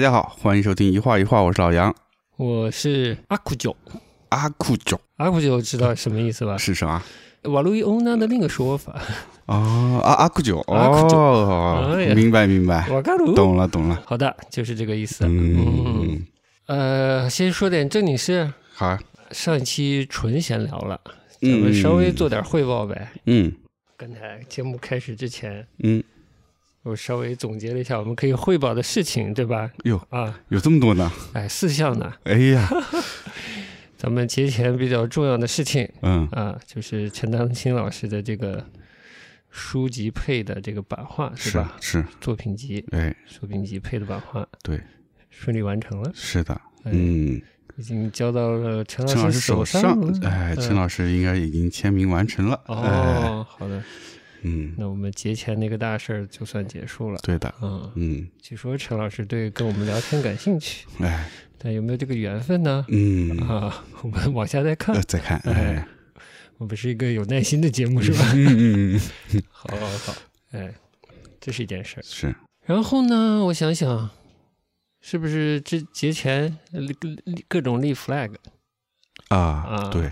大家好，欢迎收听一画一画，我是老杨。我是阿库九，阿库九阿库九知道什么意思吧？是什么？瓦路易欧娜的另一个说法。哦，阿阿库九，阿库九哦明白明白，瓦嘎鲁。懂了懂了。好的，就是这个意思。嗯，呃，先说点正经事。好，上一期纯闲聊了，咱嗯们稍微做点汇报呗。嗯刚才节目开始之前，嗯，我稍微总结了一下我们可以汇报的事情，对吧？哟，啊，有这么多呢？哎，四项呢。哎呀，咱们节前比较重要的事情嗯啊，就是陈丹青老师的这个书籍配的这个版画，是是吧？是，作品集，哎，作品集配的版画对，顺利完成了，是的，哎嗯，已经交到了陈陈老师师手上了，哎，嗯陈老师应该已经签名完成了。哎，哦，好的，嗯，那我们节前那个大事儿就算结束了。对的，嗯，嗯，据说陈老师对跟我们聊天感兴趣，哎，但有没有这个缘分呢？嗯，啊，我们往下再看。呃。再看，哎，我们是一个有耐心的节目，是吧？嗯嗯嗯，好好好，哎，这是一件事儿。是，然后呢，我想想，是不是这节前呃立立各种立 flag？啊啊，对，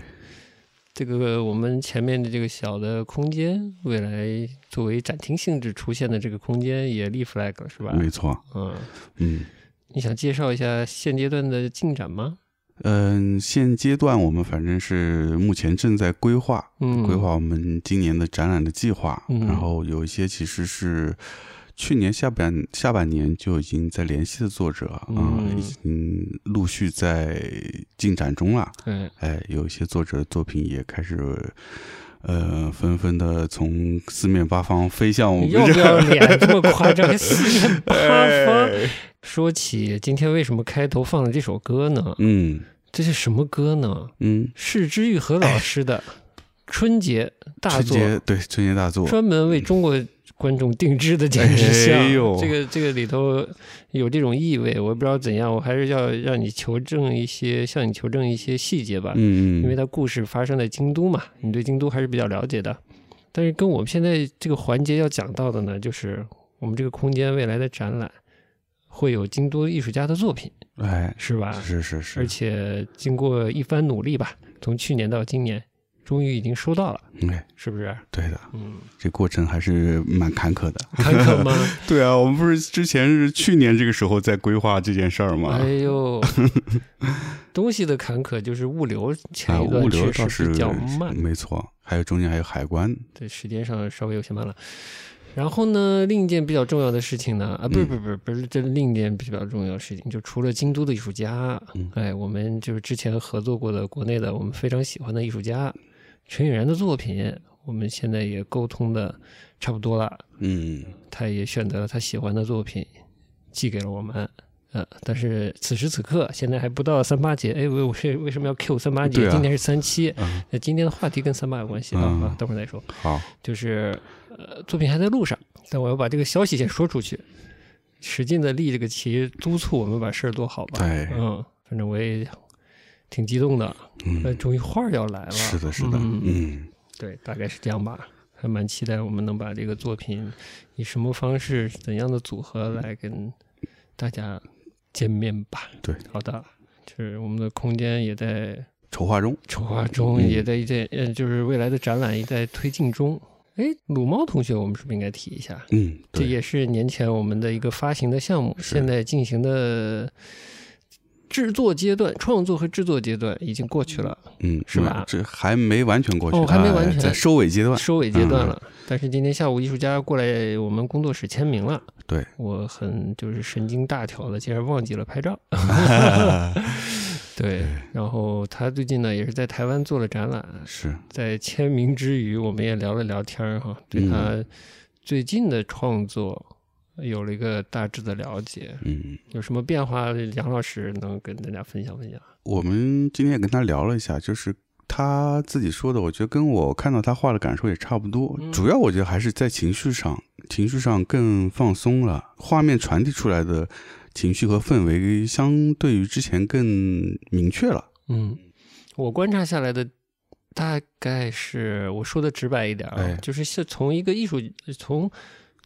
这个我们前面的这个小的空间，未来作为展厅性质出现的这个空间也立 flag 了，是吧？没错，嗯，嗯。你想介绍一下现阶段的进展吗？嗯，现阶段我们反正是目前正在规划，嗯，规划我们今年的展览的计划。嗯然后有一些其实是去年下半下半年就已经在联系的作者啊、嗯已经陆续在进展中了。对，哎，有一些作者的作品也开始。呃，纷纷的从四面八方飞向我们要不这要脸？这么夸张？四面八方。哎说起今天为什么开头放了这首歌呢？嗯这是什么歌呢？嗯，是之玉和老师的春节大作，春节对春节大作，专门为中国观众定制的简直像。哎呦这个这个里头有这种意味，我也不知道怎样，我还是要让你求证一些，向你求证一些细节吧。嗯嗯，因为它故事发生在京都嘛，你对京都还是比较了解的。但是跟我们现在这个环节要讲到的呢，就是我们这个空间未来的展览会有京都艺术家的作品，哎，是吧？是是是，而且经过一番努力吧，从去年到今年，终于已经收到了，嗯，是不是？对的，嗯，这过程还是蛮坎坷的。坎坷吗？对啊，我们不是之前是去年这个时候在规划这件事儿吗？哎呦，东西的坎坷就是物流前啊，一段物流确倒是实比较慢，没错，还有中间还有海关，对，时间上稍微有些慢了。然后呢，另一件比较重要的事情呢，啊，不是嗯不是不是不是，这另一件比较重要的事情，就除了京都的艺术家，嗯哎，我们就是之前合作过的国内的我们非常喜欢的艺术家陈允然的作品，我们现在也沟通的差不多了，嗯，他也选择了他喜欢的作品寄给了我们。呃，但是此时此刻，现在还不到三八节。哎，为我是为什么要 Q 三八节？啊今天是三七。嗯，那今天的话题跟三八有关系啊，等会儿再说。好，就是呃，作品还在路上，但我要把这个消息先说出去，使劲的立这个旗，督促我们把事儿做好吧。对嗯，反正我也挺激动的，呃，嗯，终于画儿要来了。是的，是的，嗯嗯，对，大概是这样吧。还蛮期待我们能把这个作品以什么方式、怎样的组合来跟大家见面吧。对，好的，就是我们的空间也在筹划中，筹划中，嗯也在一在呃，就是未来的展览也在推进中。哎，鲁猫同学，我们是不是应该提一下？嗯，这也是年前我们的一个发行的项目，现在进行的制作阶段、创作和制作阶段已经过去了，嗯，是吧？这还没完全过去，哦还没完全。哎在收尾阶段，收尾阶段嗯了。但是今天下午艺术家过来我们工作室签名了，对，我很就是神经大条的，竟然忘记了拍照。对，然后他最近呢也是在台湾做了展览，是，在签名之余，我们也聊了聊天儿哈，对嗯。他最近的创作有了一个大致的了解。嗯，有什么变化？杨老师能跟大家分享分享？我们今天也跟他聊了一下，就是他自己说的，我觉得跟我看到他画的感受也差不多。嗯主要我觉得还是在情绪上，情绪上更放松了，画面传递出来的情绪和氛围，相对于之前更明确了。嗯，我观察下来的大概是我说的直白一点啊，哎就是是从一个艺术从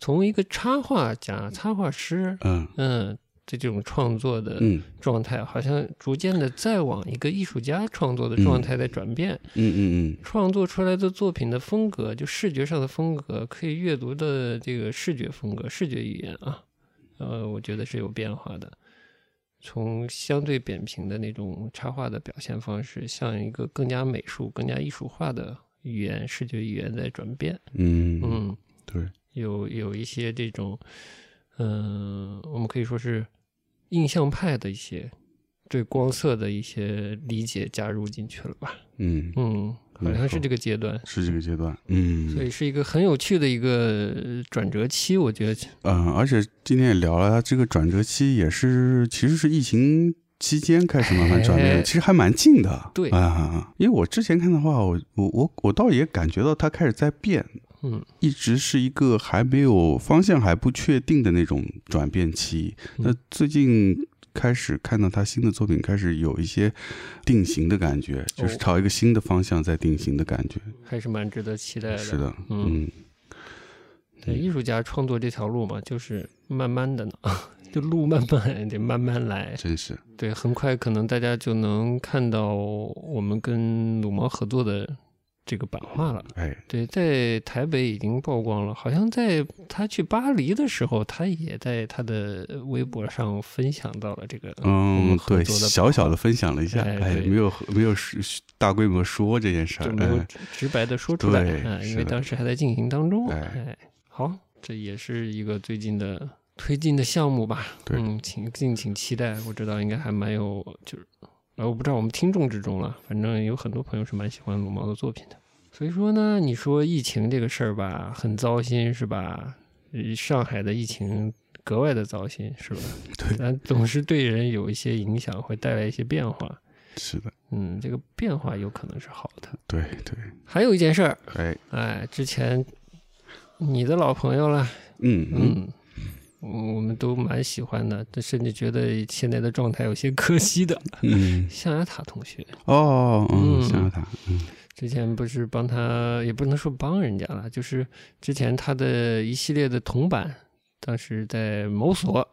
从一个插画家、插画师，嗯嗯，这种创作的嗯状态，好像逐渐的在往一个艺术家创作的状态在转变。嗯嗯创作出来的作品的风格，就视觉上的风格，可以阅读的这个视觉风格、视觉语言啊，呃，我觉得是有变化的。从相对扁平的那种插画的表现方式，向一个更加美术、更加艺术化的语言、视觉语言在转变。嗯嗯，嗯，对，有有一些这种，嗯、我们可以说是印象派的一些对光色的一些理解加入进去了吧。嗯，嗯，好像是这个阶段。是这个阶段，嗯，所以是一个很有趣的一个呃转折期，我觉得。嗯，而且今天也聊了，这个转折期也是其实是疫情期间开始慢慢转变的，哎其实还蛮近的。对啊，因为我之前看的话，我我我我倒也感觉到它开始在变，嗯一直是一个还没有方向还不确定的那种转变期。嗯那最近开始看到他新的作品，开始有一些定型的感觉，就是哦朝一个新的方向在定型的感觉。还是蛮值得期待的。是的，嗯嗯对，艺术家创作这条路嘛，就是慢慢的呢，就路慢慢得慢慢来。真是，对，很快可能大家就能看到我们跟鲁毛合作的这个版画了。哎，对，在台北已经曝光了，好像在他去巴黎的时候，他也在他的微博上分享到了这个我嗯对，小小的分享了一下，哎哎，没有没有说大规模说这件事儿，就没有哎直直白的说出来，对啊，因为当时还在进行当中。哎哎，好，这也是一个最近的推进的项目吧。对嗯，请敬请期待。我知道应该还蛮有，就是，呃，我不知道我们听众之中了，反正有很多朋友是蛮喜欢鲁毛的作品的。所以说呢，你说疫情这个事儿吧，很糟心是吧？呃上海的疫情格外的糟心是吧？对但总是对人有一些影响，会带来一些变化。是的，嗯，这个变化有可能是好的。对对，还有一件事儿，哎，哎，之前你的老朋友了，嗯嗯，嗯，我们都蛮喜欢的，甚至觉得现在的状态有些可惜的。嗯，象牙塔同学哦，嗯，嗯象牙塔，嗯之前不是帮他，也不能说帮人家了，就是之前他的一系列的铜版，当时在某所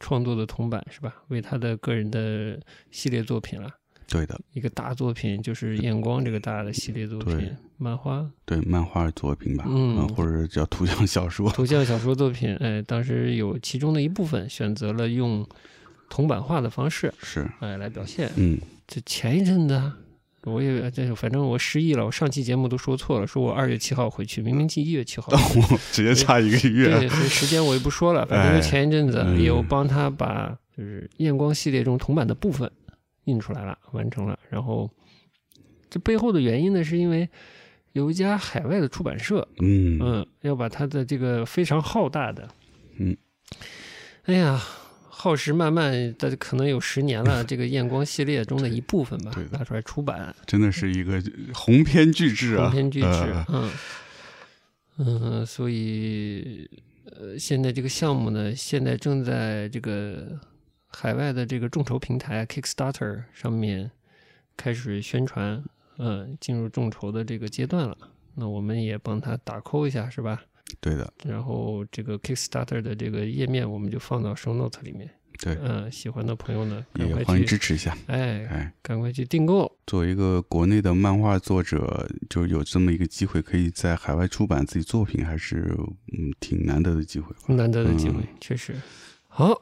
创作的铜版是吧？为他的个人的系列作品了。对的，一个大作品就是《验光》这个大的系列作品，漫画、对，漫画作品吧，嗯。或者叫图像小说，图像小说作品，哎，当时有其中的一部分选择了用铜版画的方式，是，哎，来表现。嗯，这前一阵子啊，我也这反正我失忆了，我上期节目都说错了，说我二月七号回去，明明记一月七号。直接差一个月，对，所以时间我也不说了，反正就前一阵子哎嗯。有帮他把就是验光系列中铜版的部分印出来了，完成了。然后这背后的原因呢，是因为有一家海外的出版社，嗯嗯，要把它的这个非常浩大的，嗯，哎呀，耗时漫漫，的可能有十年了，这个验光系列中的一部分吧拿出来出版，真的是一个鸿篇巨制啊，鸿篇巨制呃，嗯。嗯，所以呃，现在这个项目呢，现在正在这个海外的这个众筹平台 Kickstarter 上面开始宣传，嗯，进入众筹的这个阶段了。那我们也帮他打 call 一下，是吧？对的，然后这个 Kickstarter 的这个页面，我们就放到 show note 里面。对，嗯，喜欢的朋友呢，也欢迎支去，持一下，哎，哎。赶快去订购。作为一个国内的漫画作者，就有这么一个机会，可以在海外出版自己作品，还是嗯挺难得的机会吧。难得的机会，嗯确实。好，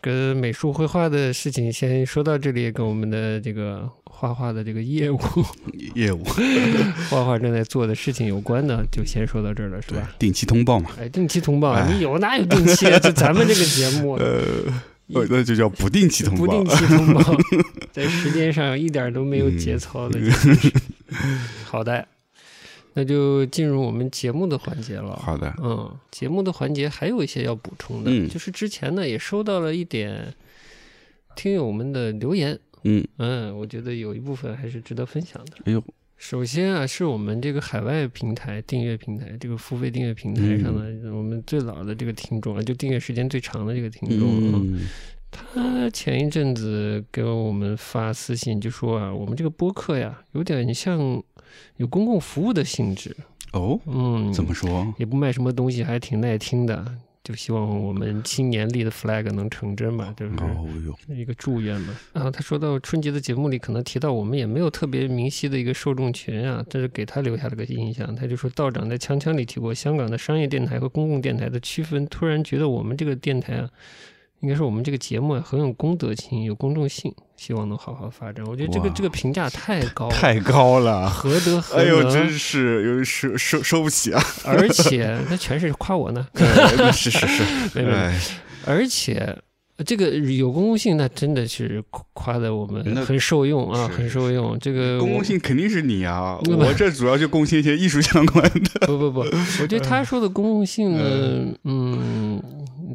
跟美术绘画的事情先说到这里，跟我们的这个画画的这个业务、业务。画画正在做的事情有关的，就先说到这儿了，是吧？定期通报嘛，哎，定期通报，哎。你有哪有定期？就咱们这个节目，呃，呃那就叫不定期通报。不定期通报，在时间上一点都没有节操的，好的，那就进入我们节目的环节了。好的，嗯，节目的环节还有一些要补充的，嗯。就是之前呢也收到了一点听友们的留言，嗯，嗯，我觉得有一部分还是值得分享的。哎呦，首先啊，是我们这个海外平台订阅平台，这个付费订阅平台上的、我们最老的这个听众啊，就订阅时间最长的这个听众，嗯嗯，他前一阵子给我们发私信，就说啊，我们这个播客呀，有点像有公共服务的性质，哦，嗯，怎么说？也不卖什么东西，还挺耐听的。就希望我们青年立的 flag 能成真吧，就是哦哟，一个祝愿嘛。啊，他说到春节的节目里可能提到我们也没有特别明晰的一个受众群啊，但是给他留下了个印象。他就说道长在锵锵里提过香港的商业电台和公共电台的区分，突然觉得我们这个电台啊。应该说我们这个节目啊，很有公德心，有公众性，希望能好好发展。我觉得这个这个评价太高了，太高了，何德何哎呦，能？真是有收收收不起啊！而且那全是夸我呢，哎是是是，没没没哎，而且这个有公共性，那真的是夸夸的我们很受用啊，很受用。这个公共性肯定是你啊，我这主要就贡献一些艺术相关的。不不不，我觉得他说的公共性呢，嗯，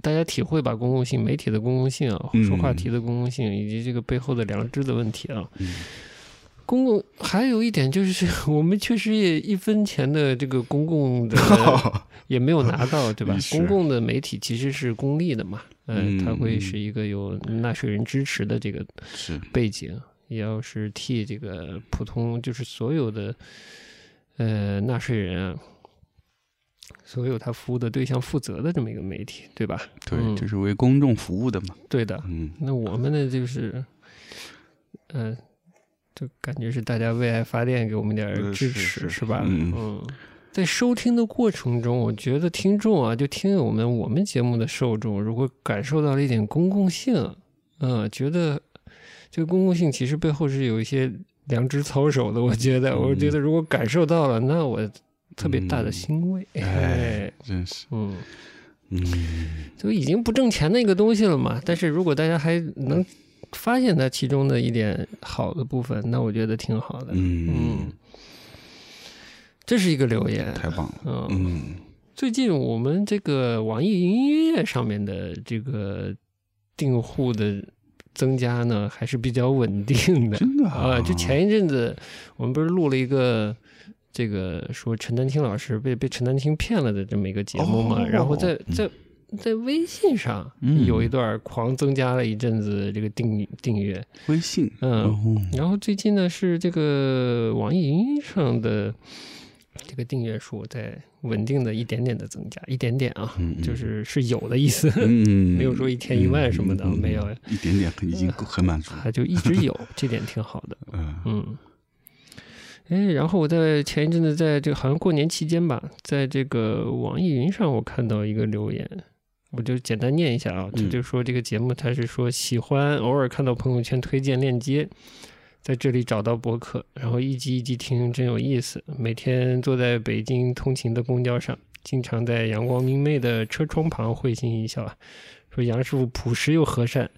大家体会吧，公共性，媒体的公共性啊，嗯说话题的公共性，以及这个背后的良知的问题啊。嗯公共还有一点就是，我们确实也一分钱的这个公共的 也没有拿到，对吧？公共的媒体其实是公立的嘛，嗯、嗯它会是一个有纳税人支持的这个是，背景，也要是替这个普通就是所有的呃纳税人啊，所有他服务的对象负责的这么一个媒体，对吧？对，嗯这是为公众服务的嘛。对的。嗯，那我们呢，就是嗯、就感觉是大家为爱发电，给我们点支是持，是吧？嗯在收听的过程中，我觉得听众啊，就听友们，我们节目的受众，如果感受到了一点公共性，嗯，觉得这个公共性其实背后是有一些良知操守的。我觉得，我觉得如果感受到了，那我特别大的欣慰。哎哎，，真是，嗯，嗯，就已经不挣钱的一个东西了嘛。但是如果大家还能发现它其中的一点好的部分，那我觉得挺好的。嗯嗯，这是一个留言。太棒了。嗯，嗯，最近我们这个网易云音乐上面的这个订户的增加呢，还是比较稳定的真的啊。就前一阵子，我们不是录了一个这个说陈丹青老师被被陈丹青骗了的这么一个节目嘛，哦然后在在在微信上嗯有一段狂增加了一阵子这个订订阅，微信，嗯哦然后最近呢是这个网易云上的这个订阅数在稳定的一点点的增加，一点点啊，就是是有的意思，嗯，没有说一天一万什么的，没有，一点点已经很满足了。它就一直有，这点挺好的，嗯嗯。哎，然后我在前一阵子在这个好像过年期间吧，在这个网易云上我看到一个留言，我就简单念一下啊，他嗯就说这个节目他是说喜欢偶尔看到朋友圈推荐链接，在这里找到博客，然后一集一集听，真有意思。每天坐在北京通勤的公交上，经常在阳光明媚的车窗旁会心一笑啊，说杨师傅朴实又和善。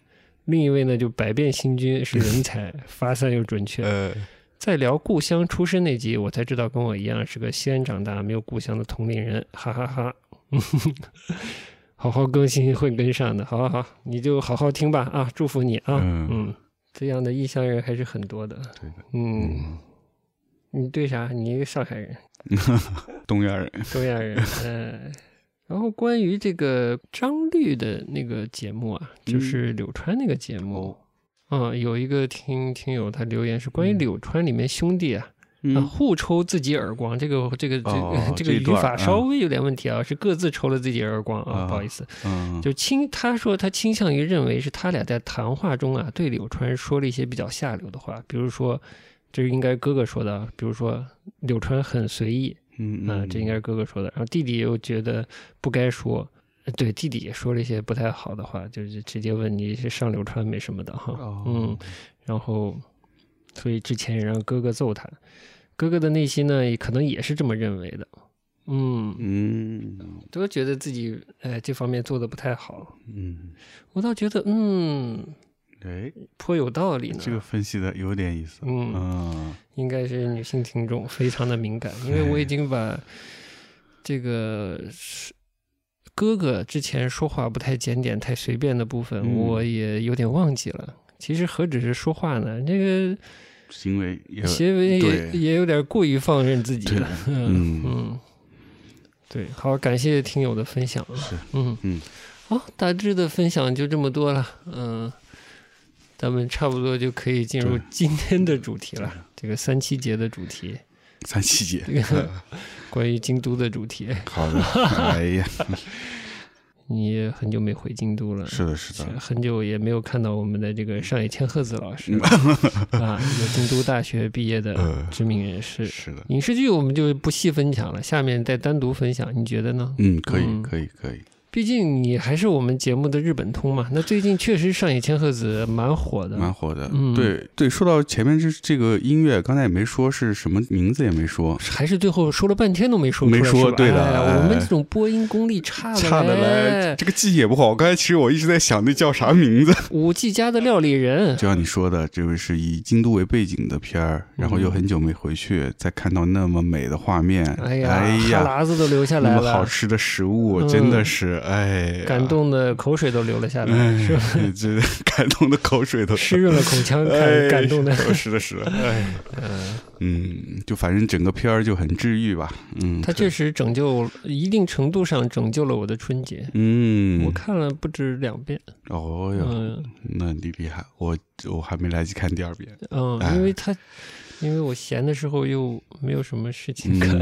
另一位呢，就百变星君是人才，发散又准确。呃，在聊故乡出身那集，我才知道跟我一样是个西安长大没有故乡的同龄人，哈哈哈。好好更新会跟上的，好好好，你就好好听吧啊，祝福你啊，嗯。嗯，这样的异乡人还是很多的，对的，嗯，你对啥？你一个上海人，东亚人，东亚人，嗯。然后关于这个张律的那个节目啊，就是柳川那个节目，嗯，有一个听听友他留言是关于嗯。柳川里面兄弟啊，互抽自己耳光，这个这个这个、哦这个语法稍微有点问题啊，是各自抽了自己耳光啊，啊不好意思，嗯，就倾他说他倾向于认为是他俩在谈话中啊对柳川说了一些比较下流的话，比如说这是应该哥哥说的啊，比如说柳川很随意嗯。啊，这应该是哥哥说的，然后弟弟又觉得不该说。呃对弟弟也说了一些不太好的话，就是直接问你是上流川没什么的哈，哦嗯，然后，所以之前也让哥哥揍他，哥哥的内心呢，也可能也是这么认为的，嗯，嗯都觉得自己哎这方面做的不太好，嗯，我倒觉得嗯哎，颇有道理呢，这个分析的有点意思。嗯，嗯应该是女性听众非常的敏感，因为我已经把这个是哥哥之前说话不太检点、太随便的部分，嗯。我也有点忘记了。其实何止是说话呢，这个行为也行为也也有点过于放任自己了。嗯嗯。嗯，对，好，感谢听友的分享。是嗯。嗯，好，大致的分享就这么多了。嗯，咱们差不多就可以进入今天的主题了，这个三七节的主题，三七节这。个 关于京都的主题。好的，哎呀，你也很久没回京都了，是的，是的，很久也没有看到我们的这个上野千鹤子老师 啊，京都大学毕业的知名人士。是的，影视剧我们就不细分享了，下面再单独分享，你觉得呢？嗯，可以，可以，可以。毕竟你还是我们节目的日本通嘛，那最近确实上野千鹤子蛮火的，蛮火的。对对，说到前面这这个音乐，刚才也没说是什么名字，也没说，还是最后说了半天都没说，没说对的。我们这种播音功力差差的嘞，这个记忆也不好。刚才其实我一直在想那叫啥名字，《五 G 家的料理人》。就像你说的，这位是以京都为背景的片儿，然后又很久没回去，再看到那么美的画面，哎呀，哈喇子都流下来了。那么好吃的食物，真的是哎。感动的口水都流了下来，是吧？这感动的口水都。湿润了口腔，感感动的，是的，是的，哎，嗯，就反正整个片儿就很治愈吧，嗯，它确实拯救一定程度上拯救了我的春节，嗯，我看了不止两遍，哦哟，那你厉害，我我还没来得及看第二遍，嗯，因为他。因为我闲的时候又没有什么事情看，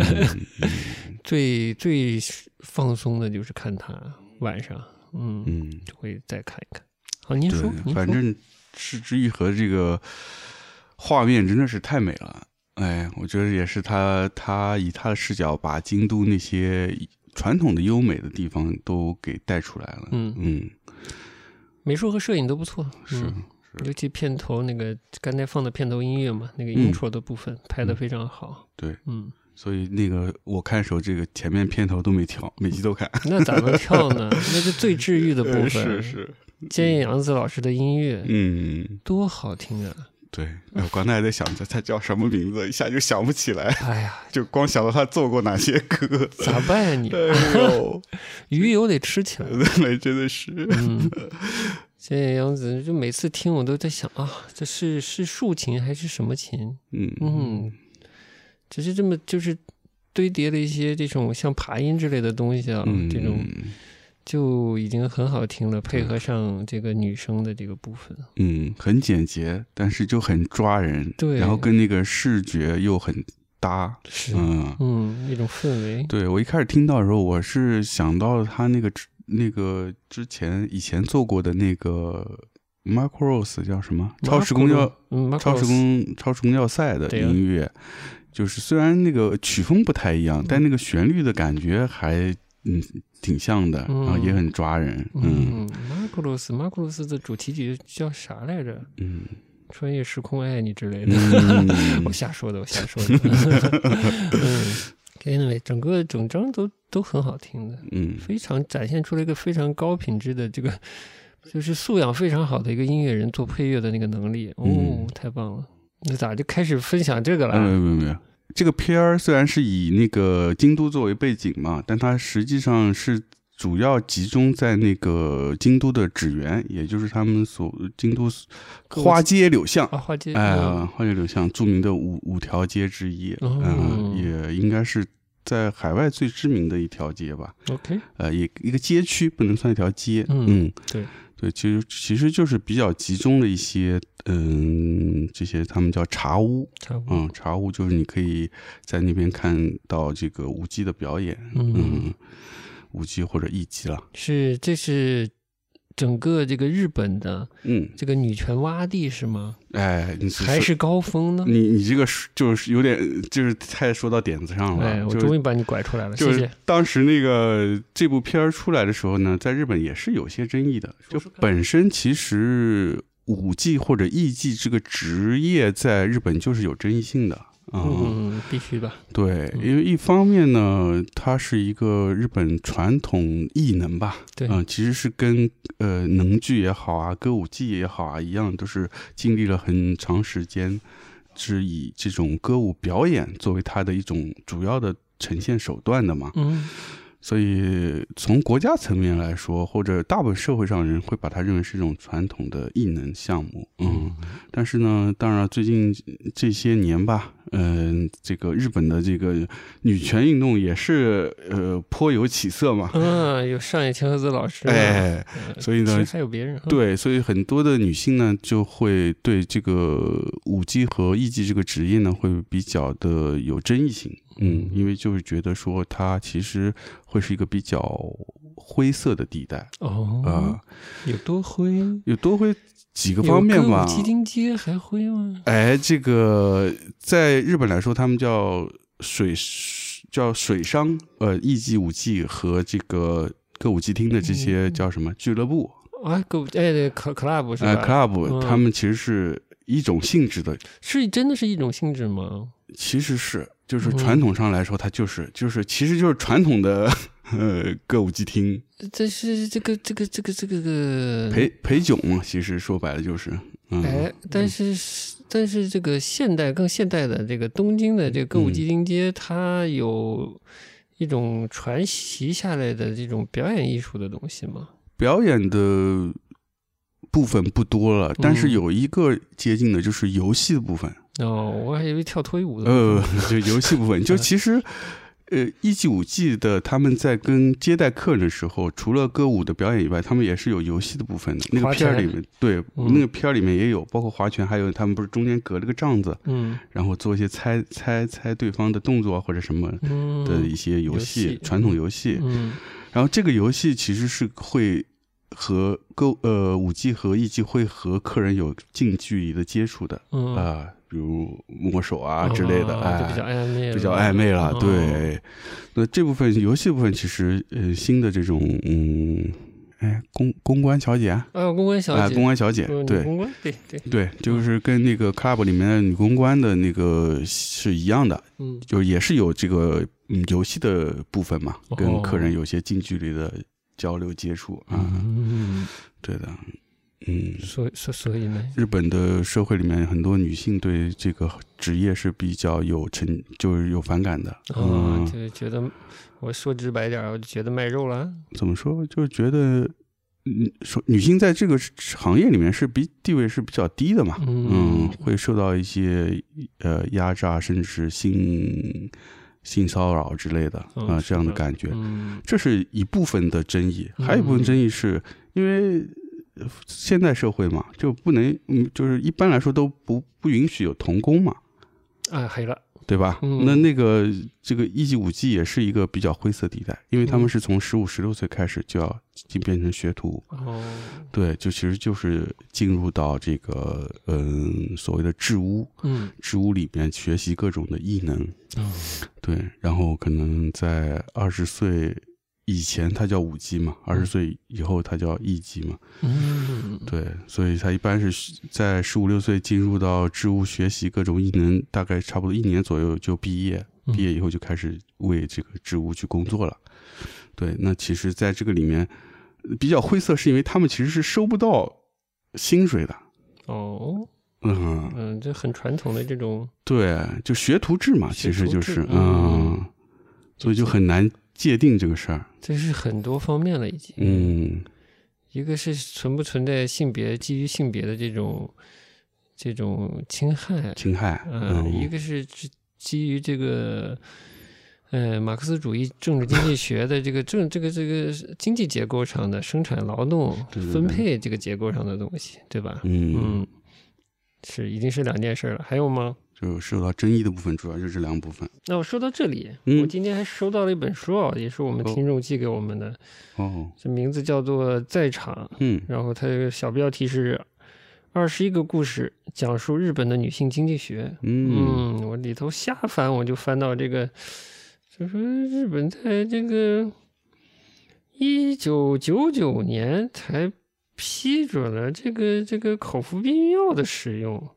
最最放松的就是看他晚上，嗯嗯，就会再看一看。好，您说，反正是之愈和这个画面真的是太美了，哎，我觉得也是他他以他的视角把京都那些传统的优美的地方都给带出来了，嗯。嗯，美术和摄影都不错，是。尤其片头那个刚才放的片头音乐嘛，那个 intro 的部分拍的非常好。对，嗯，所以那个我看时候，这个前面片头都没跳，每集都看。那咋能跳呢？那是最治愈的部分。是是。菅野洋子老师的音乐，嗯，多好听啊！对，我刚才还在想着他叫什么名字，一下就想不起来。哎呀，就光想到他做过哪些歌，咋办呀你？哎呦，鱼油得吃起来。对，真的是。嗯。这样子，就每次听我都在想啊，这是是竖琴还是什么琴？嗯嗯，只是这么就是堆叠了一些这种像爬音之类的东西啊，这种就已经很好听了。配合上这个女生的这个部分，嗯，很简洁，但是就很抓人。对，然后跟那个视觉又很搭，是嗯嗯，那种氛围。对我一开始听到的时候，我是想到了他那个。那个之前以前做过的那个 Macross 叫什么？超时空要超时空超时空要塞的音乐，就是虽然那个曲风不太一样，但那个旋律的感觉还嗯挺像的，然后也很抓人。嗯，Macross Macross 的主题曲叫啥来着？嗯，穿越时空爱你之类的。我瞎说的，我瞎说的。嗯。Anyway，整个整张都都很好听的，嗯，非常展现出了一个非常高品质的这个，就是素养非常好的一个音乐人做配乐的那个能力，哦，太棒了！那咋就开始分享这个了？没有没有没有，这个片儿虽然是以那个京都作为背景嘛，但它实际上是。主要集中在那个京都的纸园，也就是他们所京都花街柳巷啊，花街哎，花街柳巷著名的五五条街之一，嗯，也应该是在海外最知名的一条街吧。OK，呃，一一个街区不能算一条街，嗯，对对，其实其实就是比较集中的一些，嗯，这些他们叫茶屋，茶屋，嗯，茶屋就是你可以在那边看到这个舞姬的表演，嗯。舞姬或者艺伎了，是这是整个这个日本的，嗯，这个女权洼地是吗？哎，还是高峰呢？你你这个就是有点就是太说到点子上了。哎，我终于把你拐出来了，谢谢。当时那个这部片儿出来的时候呢，在日本也是有些争议的，就本身其实五 G 或者艺伎这个职业在日本就是有争议性的。嗯，必须的。对，因为一方面呢，它是一个日本传统艺能吧。对，嗯，其实是跟呃能剧也好啊，歌舞伎也好啊一样，都是经历了很长时间，是以这种歌舞表演作为它的一种主要的呈现手段的嘛。嗯。所以从国家层面来说，或者大部分社会上人会把它认为是一种传统的艺能项目，嗯，但是呢，当然最近这些年吧，嗯，这个日本的这个女权运动也是呃颇有起色嘛，嗯，有上野千鹤子老师，哎，所以呢，还有别人，对，所以很多的女性呢就会对这个舞姬和艺妓这个职业呢会比较的有争议性。嗯，因为就是觉得说它其实会是一个比较灰色的地带。哦啊，有多灰？有多灰几个方面吧有歌舞伎町街还灰吗？哎，这个在日本来说，他们叫水叫水商，呃，艺伎、舞伎和这个歌舞伎町的这些嗯叫什么俱乐部。啊，歌舞哎对，cl club 是啊、吧？c l u b 嗯。他们其实是一种性质的，是真的是一种性质吗？其实是就是嗯。传统上来说，它就是就是其实就是传统的呃 歌舞伎町这是这个这个这个这个个陪陪酒嘛，其实说白了就是嗯。哎，但是但是这个现代更现代的这个东京的这个歌舞伎町街，它有一种传袭下来的这种表演艺术的东西吗？表演的部分不多了，但是嗯有一个接近的就是游戏的部分。哦，我还以为跳脱衣舞的呃。，就游戏部分，就 其实，呃，一季五季的他们在跟接待客人的时候，除了歌舞的表演以外，他们也是有游戏的部分的。那个片儿里面，对，嗯。那个片儿里面也有，包括划拳，还有他们不是中间隔了个帐子，嗯。然后做一些猜猜猜对方的动作啊或者什么嗯。的一些游游戏，传统游戏。嗯。然后这个游戏其实是会和歌呃舞伎和艺伎会和客人有近距离的接触的嗯。啊、比如摸手啊之类的，哎，哦就比较暧昧了，比较暧昧了，哦。对。那这部分游戏部分其实呃新的这种嗯，哎公公关小姐啊，啊，公关小哎姐，公关小姐，对。公关，对对，对，就是跟那个 club 里面的女公关的那个是一样的，嗯。就也是有这个嗯游戏的部分嘛，哦。跟客人有些近距离的交流接触啊，嗯，对的，嗯。所以所所以呢，日本的社会里面，很多女性对这个职业是比较有成，就是有反感的。啊，嗯，就觉得我说直白点，我就觉得卖肉了，怎么说？就是觉得，嗯，说女性在这个行业里面是比地位是比较低的嘛，嗯，会受到一些呃压榨，甚至性性骚扰之类的啊、嗯这样的感觉。嗯这是一部分的争议，还有一部分嗯争议是因为呃现代社会嘛，就不能，嗯，就是一般来说都不不允许有童工嘛，啊，黑了，对吧？嗯。那那个这个一级五级也是一个比较灰色地带，因为他们嗯。是从十五、十六岁开始就要进变成学徒，哦，对，就其实就是进入到这个嗯所谓的制屋，嗯。制屋里面学习各种的异能，嗯对，然后可能在二十岁以前它叫五级嘛，二十岁以后它叫一级嘛，嗯，对，所以他一般是在十五六岁进入到织屋学习各种艺能，大概差不多一年左右就毕业，嗯。毕业以后就开始为这个织屋去工作了。对，那其实在这个里面呃比较灰色，是因为他们其实是收不到薪水的。哦，嗯，嗯，这很传统的这种，对，就学徒制嘛，其实就是嗯，所以就很难界定这个事儿。这是很多方面了已经，嗯一个是存不存在性别基于性别的这种这种侵害，侵害，嗯，一嗯个是基基于这个，呃，马克思主义政治经济学的这个 政这个这个经济结构上的生产劳动分配这个结构上的东西，对吧？嗯，嗯，是已经是两件事了。还有吗？就受到争议的部分主要就这两部分。那我说到这里，嗯我今天还收到了一本书啊，也是我们哦听众寄给我们的，哦，这名字叫做《在场》，嗯然后它这个小标题是“二十一个故事，讲述日本的女性经济学”。嗯嗯，我里头瞎翻，我就翻到这个，就说日本在这个一九九九年才批准了这个这个口服避孕药的使用。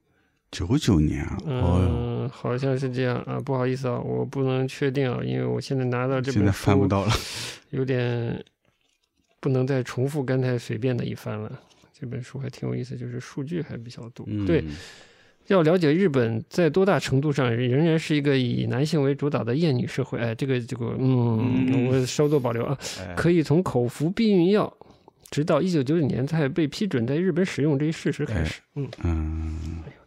九九年啊，哦哟，嗯，好像是这样啊，不好意思啊，我不能确定啊，因为我现在拿到这本现在翻不到了。有点不能再重复刚才随便的一翻了。这本书还挺有意思，就是数据还比较多。嗯，对，要了解日本在多大程度上仍然是一个以男性为主导的厌女社会，哎，这个这个，嗯，嗯我稍作保留啊。哎可以从口服避孕药，直到一九九九年才被批准在日本使用这一事实开始。嗯，嗯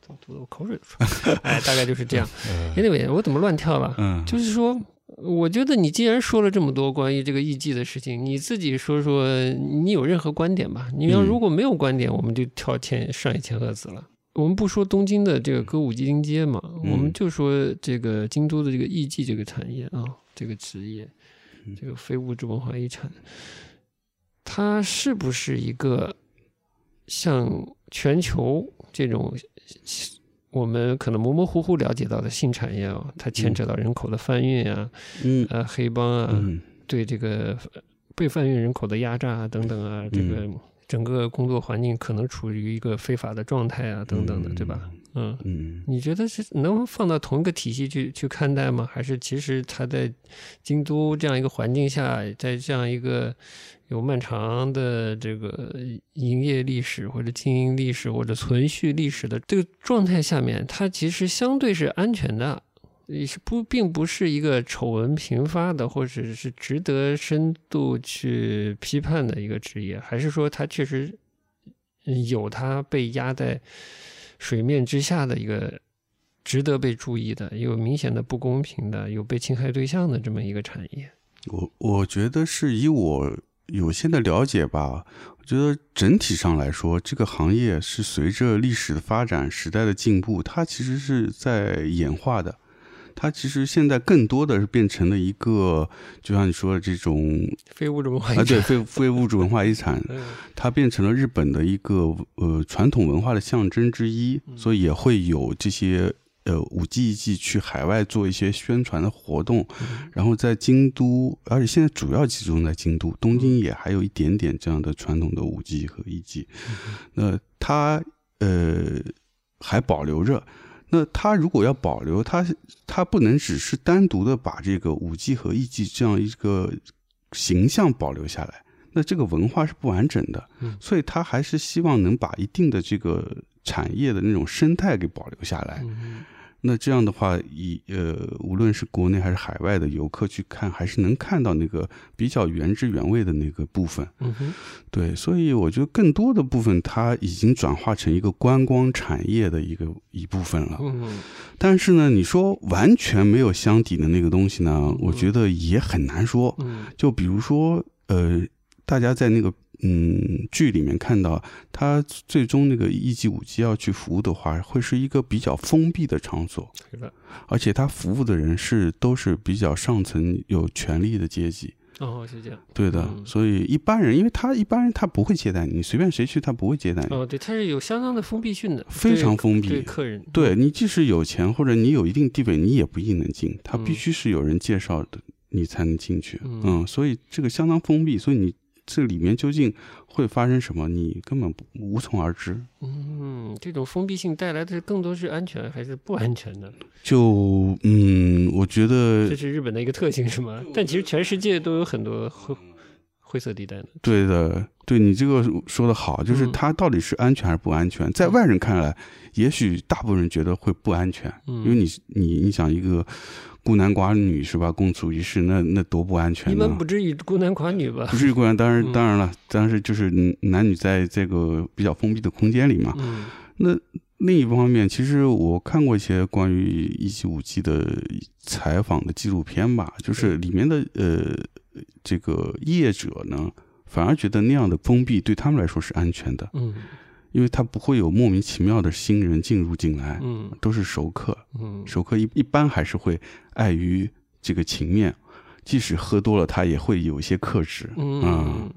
哎呦，怎么吐的我口水都出来了？哎，大概就是这样。呃 Anyway，我怎么乱跳了？嗯，就是说，我觉得你既然说了这么多关于这个艺伎的事情，你自己说说，你有任何观点吧？你要嗯如果没有观点，我们就跳千上一千鹤子了。我们不说东京的这个歌舞伎町街嘛，嗯我们就说这个京都的这个艺伎这个产业啊，这个职业，嗯这个非物质文化遗产。它是不是一个像全球这种我们可能模模糊糊了解到的性产业哦，它牵扯到人口的贩运啊，嗯。呃，黑帮啊，嗯。对这个被贩运人口的压榨啊等等啊，这个整个工作环境可能处于一个非法的状态啊等等的，对吧？嗯，嗯。你觉得是能放到同一个体系去去看待吗？还是其实它在京都这样一个环境下，在这样一个有漫长的这个营业历史或者经营历史或者存续历史的这个状态下面，它其实相对是安全的，也是不并不是一个丑闻频发的，或者是值得深度去批判的一个职业，还是说它确实有它被压在水面之下的一个值得被注意的、有明显的不公平的、有被侵害对象的这么一个产业？我我觉得是以我有限的了解吧，我觉得整体上来说，这个行业是随着历史的发展、时代的进步，它其实是在演化的。它其实现在更多的是变成了一个，就像你说的这种非物质文化啊，对非非物质文化遗产，嗯它变成了日本的一个呃传统文化的象征之一，所以也会有这些呃五 G 艺伎去海外做一些宣传的活动，然后在京都，而且现在主要集中在京都，东京也还有一点点这样的传统的舞伎和艺伎，那它呃还保留着。那它如果要保留，它它不能只是单独的把这个舞伎和艺伎这样一个形象保留下来，那这个文化是不完整的。嗯所以它还是希望能把一定的这个产业的那种生态给保留下来。嗯那这样的话，以呃，无论是国内还是海外的游客去看，还是能看到那个比较原汁原味的那个部分。嗯哼对，所以我觉得更多的部分它已经转化成一个观光产业的一个一部分了。嗯但是呢，你说完全没有箱底的那个东西呢，我觉得也很难说。嗯就比如说，呃，大家在那个嗯剧里面看到，他最终那个一级五级要去服务的话，会是一个比较封闭的场所。而且他服务的人是都是比较上层有权力的阶级。哦，是这样。对的，嗯所以一般人，因为他一般人他不会接待你，你随便谁去他不会接待你，哦，对，他是有相当的封闭性的，非常封闭。对客人。对你即使有钱或者你有一定地位，你也不一定能进，他嗯必须是有人介绍的，你才能进去。嗯嗯，所以这个相当封闭，所以你这里面究竟会发生什么，你根本不无从而知。嗯，这种封闭性带来的更多是安全还是不安全的？就嗯，我觉得这是日本的一个特性，是吗？但其实全世界都有很多灰灰色地带的。对的，对你这个说的好，就是嗯它到底是安全还是不安全，在外人看来，也许大部分人觉得会不安全，嗯因为你你你想一个孤男寡女是吧，共处一室，那那多不安全呢？你们不至于孤男寡女吧不？至于孤男，当然嗯当然了，当然就是男女在这个比较封闭的空间里嘛。嗯那另一方面，其实我看过一些关于一七五 G 的采访的纪录片吧，就是里面的呃这个业者呢，反而觉得那样的封闭对他们来说是安全的，嗯因为他不会有莫名其妙的新人进入进来，嗯。都是熟客，嗯。熟客一一般还是会碍于这个情面，即使喝多了，他也会有一些克制，嗯。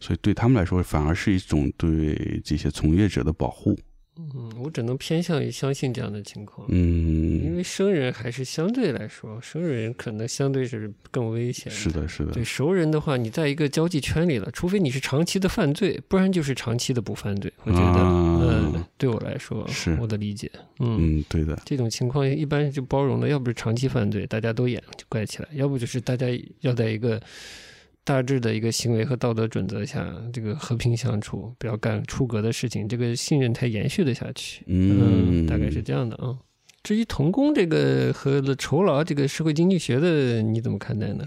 所以对他们来说，反而是一种对这些从业者的保护。嗯，我只能偏向于相信这样的情况。嗯因嗯，为生人还是相对来说，生人可能相对是更危险。是的，是的对，熟人的话，你在一个交际圈里了，除非你是长期的犯罪，不然就是长期的不犯罪。我觉得，啊嗯，对我来说，是我的理解，嗯，嗯，对的，这种情况一般就包容的，要不是长期犯罪，大家都演就怪起来，要不就是大家要在一个大致的一个行为和道德准则下，这个和平相处，不要干出格的事情，这个信任才延续的下去。嗯，大概是这样的啊。至于童工这个和酬劳这个社会经济学的，你怎么看待呢？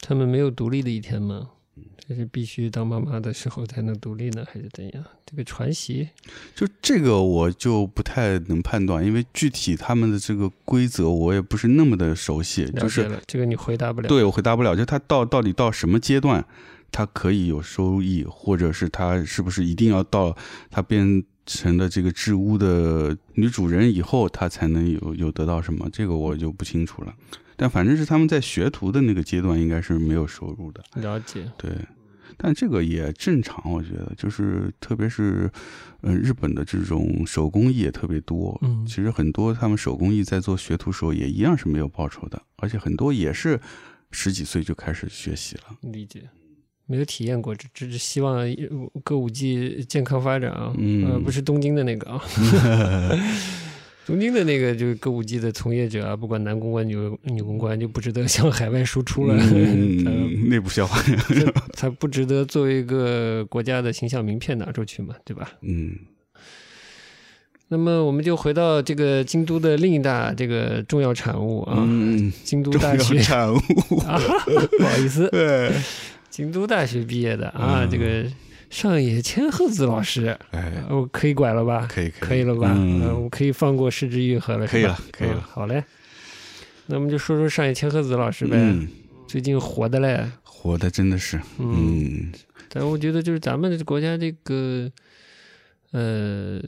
他们没有独立的一天吗？这是必须当妈妈的时候才能独立呢，还是怎样？这个传习，就这个我就不太能判断，因为具体他们的这个规则我也不是那么的熟悉，了就是这个你回答不了。对我回答不了，就他到到底到什么阶段，他可以有收益，或者是他是不是一定要到他变成了这个治污的女主人以后，他才能有有得到什么？这个我就不清楚了。但反正是他们在学徒的那个阶段，应该是没有收入的。了解。对，但这个也正常，我觉得，就是特别是，嗯，日本的这种手工艺也特别多。嗯，其实很多他们手工艺在做学徒时候也一样是没有报酬的，而且很多也是十几岁就开始学习了。理解，没有体验过，只只是希望歌舞伎健康发展啊。嗯，呃，不是东京的那个啊。东京的那个就是歌舞伎的从业者啊，不管男公关、女女公关，就不值得向海外输出了。嗯，内部消化，他不值得作为一个国家的形象名片拿出去嘛，对吧？嗯。那么我们就回到这个京都的另一大这个重要产物啊，京都大学产物啊，不好意思，对，京都大学毕业的啊，这个。上野千鹤子老师，哎，我可以拐了吧？可以，可以了吧？嗯，我可以放过失之愈合了，可以了，可以了。好嘞，那我们就说说上野千鹤子老师呗。最近火的嘞，火的真的是，嗯。但我觉得就是咱们国家这个，呃，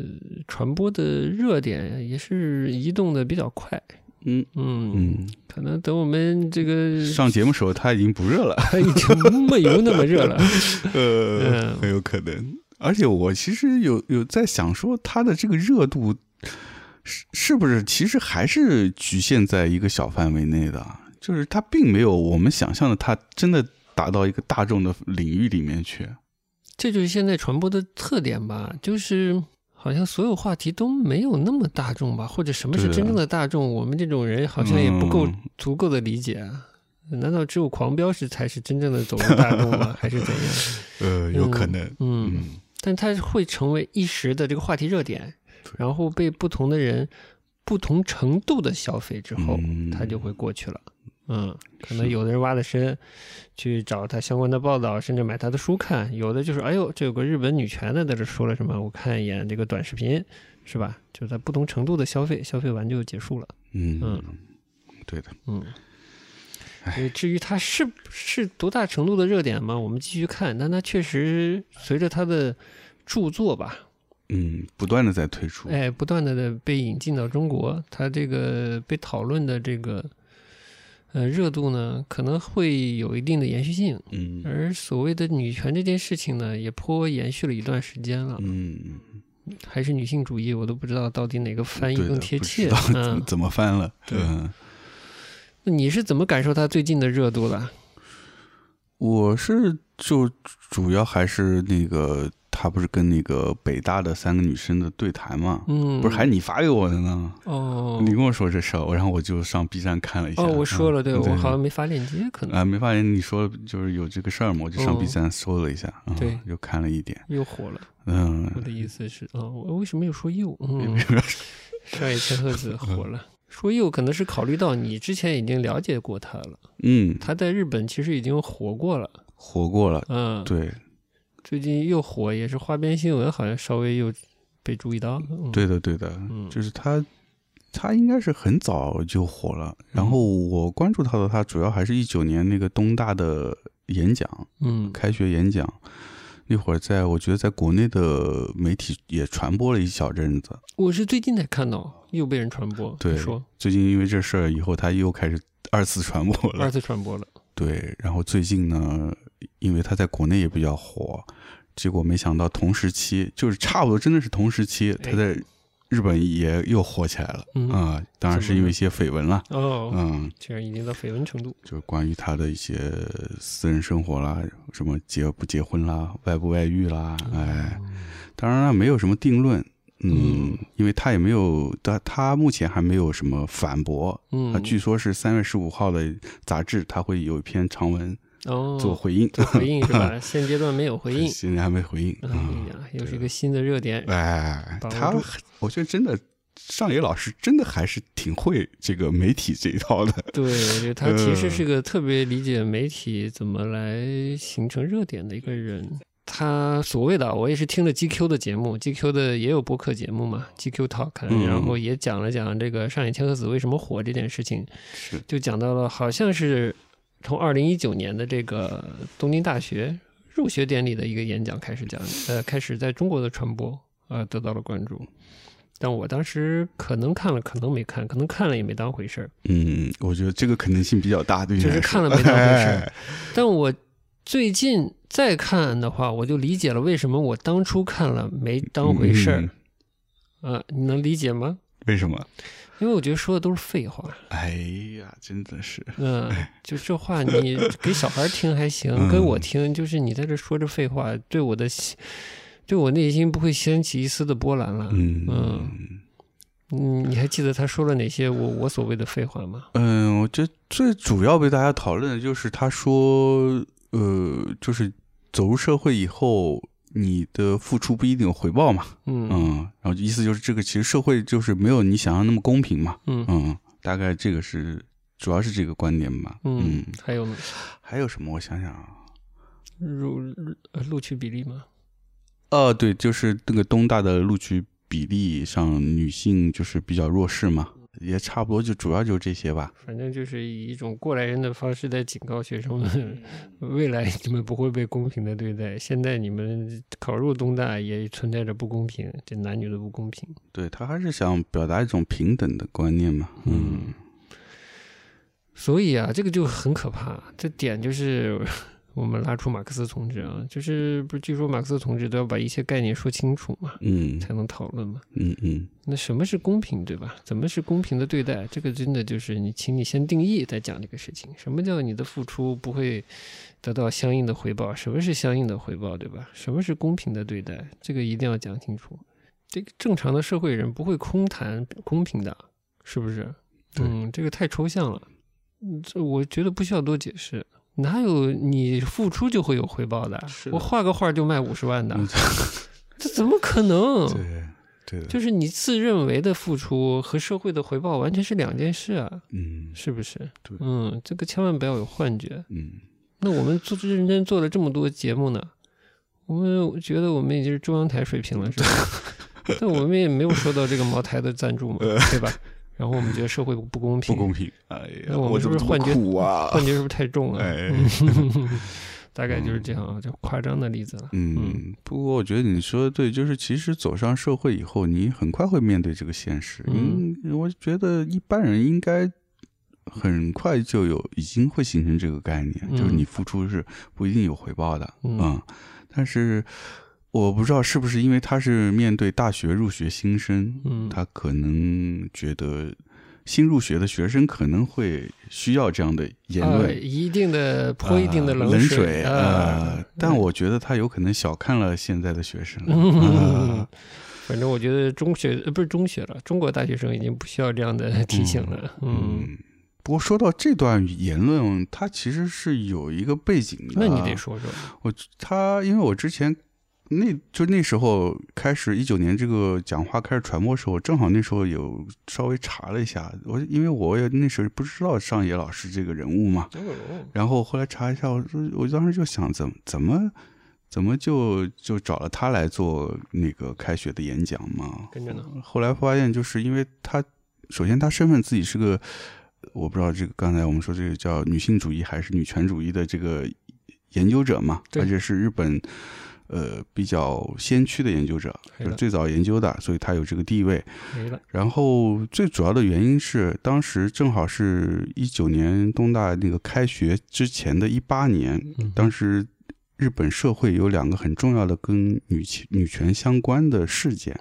传播的热点也是移动的比较快。嗯嗯嗯，可能等我们这个上节目时候，它已经不热了，它已经没有那么热了，呃，很有可能。而且我其实有有在想说，它的这个热度是是不是其实还是局限在一个小范围内的，就是它并没有我们想象的，它真的达到一个大众的领域里面去。这就是现在传播的特点吧，就是。好像所有话题都没有那么大众吧？或者什么是真正的大众？我们这种人好像也不够足够的理解啊！难道只有狂飙是才是真正的走入大众吗？还是怎样？呃，有可能。嗯，但它会成为一时的这个话题热点，然后被不同的人不同程度的消费之后，它就会过去了。嗯，可能有的人挖的深，去找他相关的报道，甚至买他的书看；有的就是，哎呦，这有个日本女权的在这说了什么，我看一眼这个短视频，是吧？就在不同程度的消费，消费完就结束了。嗯嗯，对的。嗯，至于他是是多大程度的热点嘛，我们继续看。但他确实随着他的著作吧，嗯，不断的在推出，哎，不断的被引进到中国，他这个被讨论的这个。呃，热度呢可能会有一定的延续性，嗯，而所谓的女权这件事情呢，也颇延续了一段时间了，嗯，还是女性主义，我都不知道到底哪个翻译更贴切，嗯，怎么翻了？对，那你是怎么感受它最近的热度的？我是就主要还是那个。他不是跟那个北大的三个女生的对谈嘛？嗯，不是还你发给我的呢？哦，你跟我说这事儿，然后我就上 B 站看了一下。哦，我说了，对我好像没发链接，可能啊，没发现你说就是有这个事儿嘛，我就上 B 站搜了一下，对，又看了一点，又火了。嗯，我的意思是，哦，我为什么又说又？嗯，上野千鹤子火了，说又可能是考虑到你之前已经了解过他了。嗯，他在日本其实已经火过了，火过了。嗯，对。最近又火，也是花边新闻，好像稍微又被注意到了。对的，对的，就是他，他应该是很早就火了。然后我关注他的，他主要还是一九年那个东大的演讲，嗯，开学演讲那会儿，在我觉得在国内的媒体也传播了一小阵子。我是最近才看到又被人传播，对，说最近因为这事儿以后，他又开始二次传播了，二次传播了。对，然后最近呢。因为他在国内也比较火，结果没想到同时期就是差不多，真的是同时期，他在日本也又火起来了啊！当然是因为一些绯闻了哦，嗯，竟然已经到绯闻程度，就是关于他的一些私人生活啦，什么结不结婚啦，外不外遇啦，哎，当然了，没有什么定论，嗯，因为他也没有，他他目前还没有什么反驳，嗯，据说是三月十五号的杂志，他会有一篇长文。哦，做回应，做回应是吧？现阶段没有回应，现在还没回应。哎呀，又是一个新的热点。哎，他，我觉得真的，上野老师真的还是挺会这个媒体这一套的。对，我觉得他其实是个特别理解媒体怎么来形成热点的一个人。他所谓的，我也是听了 GQ 的节目，GQ 的也有播客节目嘛，GQ Talk，然后也讲了讲这个上野千鹤子为什么火这件事情，是就讲到了好像是。从二零一九年的这个东京大学入学典礼的一个演讲开始讲，呃，开始在中国的传播，呃，得到了关注。但我当时可能看了，可能没看，可能看了也没当回事儿。嗯，我觉得这个可能性比较大，对，就是看了没当回事儿。但我最近再看的话，我就理解了为什么我当初看了没当回事儿。啊，你能理解吗？为什么？因为我觉得说的都是废话。哎呀，真的是。嗯，就这话你给小孩听还行，跟我听就是你在这说着废话，对我的，对我内心不会掀起一丝的波澜了。嗯嗯嗯，你还记得他说了哪些我我所谓的废话吗？嗯，我觉得最主要被大家讨论的就是他说。呃，就是走入社会以后，你的付出不一定有回报嘛。嗯嗯，然后意思就是这个，其实社会就是没有你想象那么公平嘛。嗯嗯，大概这个是主要是这个观点吧。嗯，还有呢？还有什么？我想想啊，录录取比例吗？哦，对，就是那个东大的录取比例上，女性就是比较弱势嘛。也差不多，就主要就这些吧。反正就是以一种过来人的方式在警告学生们：未来你们不会被公平的对待。现在你们考入东大也存在着不公平，这男女的不公平。对他还是想表达一种平等的观念嘛。嗯。所以啊，这个就很可怕。这点就是。我们拉出马克思同志啊，就是不是据说马克思同志都要把一些概念说清楚嘛，嗯，才能讨论嘛，嗯嗯。那什么是公平，对吧？怎么是公平的对待？这个真的就是你，请你先定义再讲这个事情。什么叫你的付出不会得到相应的回报？什么是相应的回报，对吧？什么是公平的对待？这个一定要讲清楚。这个正常的社会人不会空谈公平的，是不是？嗯，这个太抽象了，这我觉得不需要多解释。哪有你付出就会有回报的？我画个画就卖五十万的，这怎么可能？对对，就是你自认为的付出和社会的回报完全是两件事啊。嗯，是不是？对，嗯，这个千万不要有幻觉。嗯，那我们做认真做了这么多节目呢，我们觉得我们已经是中央台水平了，是吧？但我们也没有收到这个茅台的赞助嘛，对吧？然后我们觉得社会不公平，不公平。哎呀，我们是不是幻觉啊？幻觉是不是太重了？哎，大概就是这样啊，就夸张的例子了。嗯，不过我觉得你说的对，就是其实走上社会以后，你很快会面对这个现实。嗯，我觉得一般人应该很快就有已经会形成这个概念，就是你付出是不一定有回报的。嗯，但是。我不知道是不是因为他是面对大学入学新生，嗯，他可能觉得新入学的学生可能会需要这样的言论，一定的泼一定的冷水啊。但我觉得他有可能小看了现在的学生。反正我觉得中学呃不是中学了，中国大学生已经不需要这样的提醒了。嗯，不过说到这段言论，他其实是有一个背景的。那你得说说。我他因为我之前。那就那时候开始，一九年这个讲话开始传播时候，正好那时候有稍微查了一下，我因为我也那时候不知道上野老师这个人物嘛，然后后来查一下，我说我当时就想，怎么怎么怎么就就找了他来做那个开学的演讲嘛？跟着呢。后来发现，就是因为他首先他身份自己是个，我不知道这个刚才我们说这个叫女性主义还是女权主义的这个研究者嘛，而且是日本。呃，比较先驱的研究者，就是最早研究的，所以他有这个地位。然后最主要的原因是，当时正好是一九年东大那个开学之前的一八年，当时日本社会有两个很重要的跟女女权相关的事件，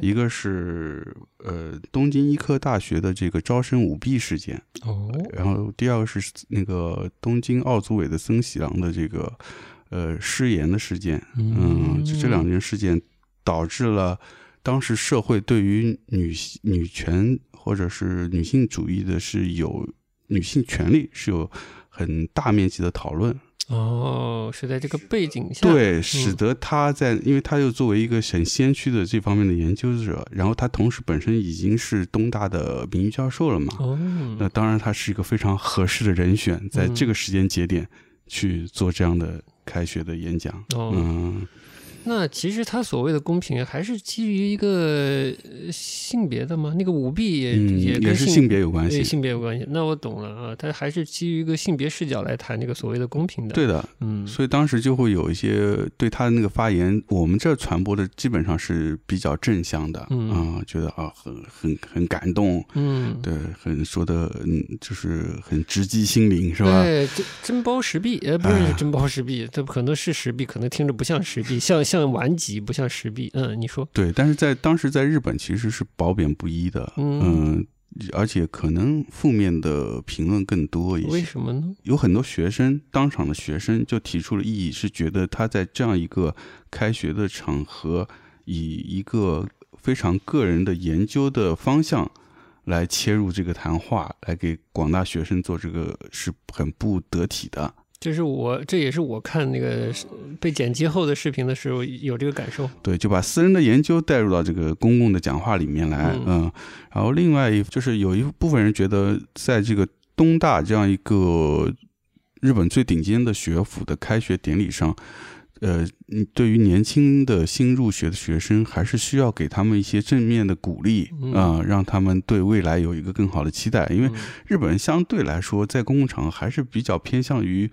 一个是呃东京医科大学的这个招生舞弊事件，哦，然后第二个是那个东京奥组委的森喜朗的这个。呃，失言的事件，嗯，就这两件事件，导致了当时社会对于女女权或者是女性主义的是有女性权利是有很大面积的讨论。哦，是在这个背景下，对，使得他在，因为他又作为一个很先驱的这方面的研究者，然后他同时本身已经是东大的名誉教授了嘛，哦，那当然他是一个非常合适的人选，在这个时间节点去做这样的。开学的演讲，嗯，那其实他所谓的公平，还是基于一个性别的吗？那个舞弊也也也是性别有关系，性别有关系。那我懂了啊，他还是基于一个性别视角来谈这个所谓的公平的。对的，嗯，所以当时就会有一些对他的那个发言，我们这传播的基本上是比较正向的，嗯，觉得啊很很很感动，嗯，对，很说的嗯就是很直击心灵，是吧？对，真真包实币，呃，不是真包实币，这可能是实币，可能听着不像实币，像像顽疾，不像石壁。嗯，你说对，但是在当时在日本其实是褒贬不一的，嗯，而且可能负面的评论更多一些。为什么呢？有很多学生当场的学生就提出了异议，是觉得他在这样一个开学的场合，以一个非常个人的研究的方向来切入这个谈话，来给广大学生做这个是很不得体的。这是我，这也是我看那个被剪辑后的视频的时候有这个感受。对，就把私人的研究带入到这个公共的讲话里面来，嗯，然后另外一就是有一部分人觉得，在这个东大这样一个日本最顶尖的学府的开学典礼上，呃，对于年轻的新入学的学生，还是需要给他们一些正面的鼓励啊，让他们对未来有一个更好的期待。因为日本人相对来说，在公共场合还是比较偏向于。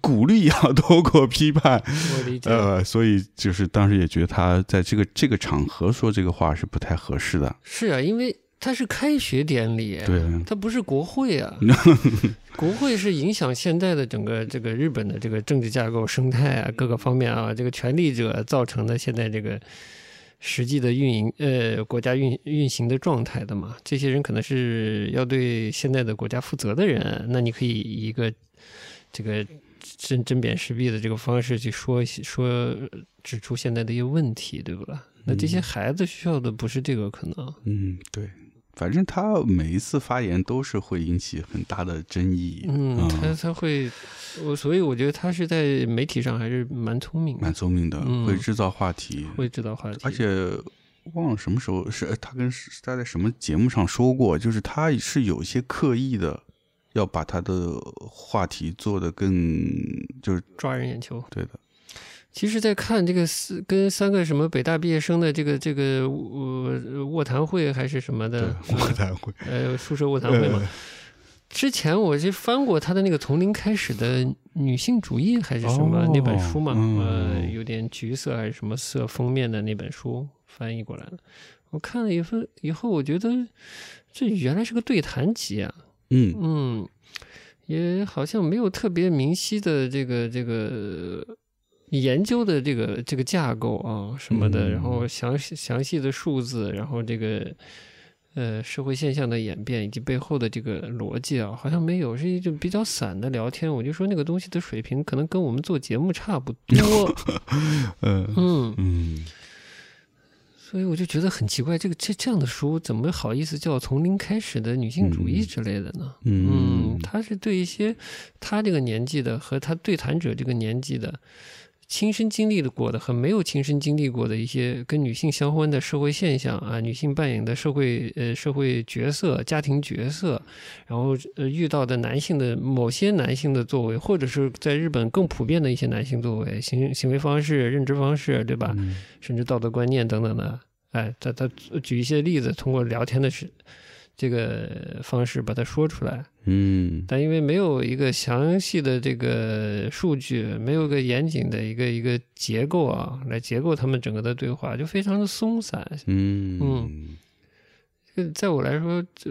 鼓励要多过批判，我理解。呃，所以就是当时也觉得他在这个这个场合说这个话是不太合适的。是啊，因为他是开学典礼，对，他不是国会啊。国会是影响现在的整个这个日本的这个政治架构、生态啊各个方面啊，这个权力者造成的现在这个实际的运营呃国家运运行的状态的嘛。这些人可能是要对现在的国家负责的人，那你可以一个这个。针针砭时弊的这个方式去说说指出现在的一些问题，对不啦？那这些孩子需要的不是这个可能。嗯，对，反正他每一次发言都是会引起很大的争议。嗯，他他会，我所以我觉得他是在媒体上还是蛮聪明，蛮聪明的，会制造话题，会制造话题。而且忘了什么时候是他跟他在什么节目上说过，就是他是有一些刻意的。要把他的话题做得更就是抓人眼球。对的，其实，在看这个四跟三个什么北大毕业生的这个这个卧卧谈会还是什么的卧谈会，呃，宿舍卧谈会嘛。之前我是翻过他的那个从零开始的女性主义还是什么那本书嘛，呃，有点橘色还是什么色封面的那本书翻译过来了。我看了一份以后，我觉得这原来是个对谈集啊。嗯嗯，也好像没有特别明晰的这个这个研究的这个这个架构啊什么的，然后详细详细的数字，然后这个呃社会现象的演变以及背后的这个逻辑啊，好像没有，是一种比较散的聊天。我就说那个东西的水平可能跟我们做节目差不多。嗯嗯嗯。所以我就觉得很奇怪，这个这这样的书怎么好意思叫从零开始的女性主义之类的呢？嗯，他是对一些他这个年纪的和他对谈者这个年纪的亲身经历的过的和没有亲身经历过的一些跟女性相关的社会现象啊，女性扮演的社会呃社会角色、家庭角色，然后呃遇到的男性的某些男性的作为，或者是在日本更普遍的一些男性作为、行行为方式、认知方式，对吧？甚至道德观念等等的。哎，他他举一些例子，通过聊天的是这个方式把它说出来。嗯，但因为没有一个详细的这个数据，没有个严谨的一个一个结构啊，来结构他们整个的对话，就非常的松散。嗯嗯，这在我来说，这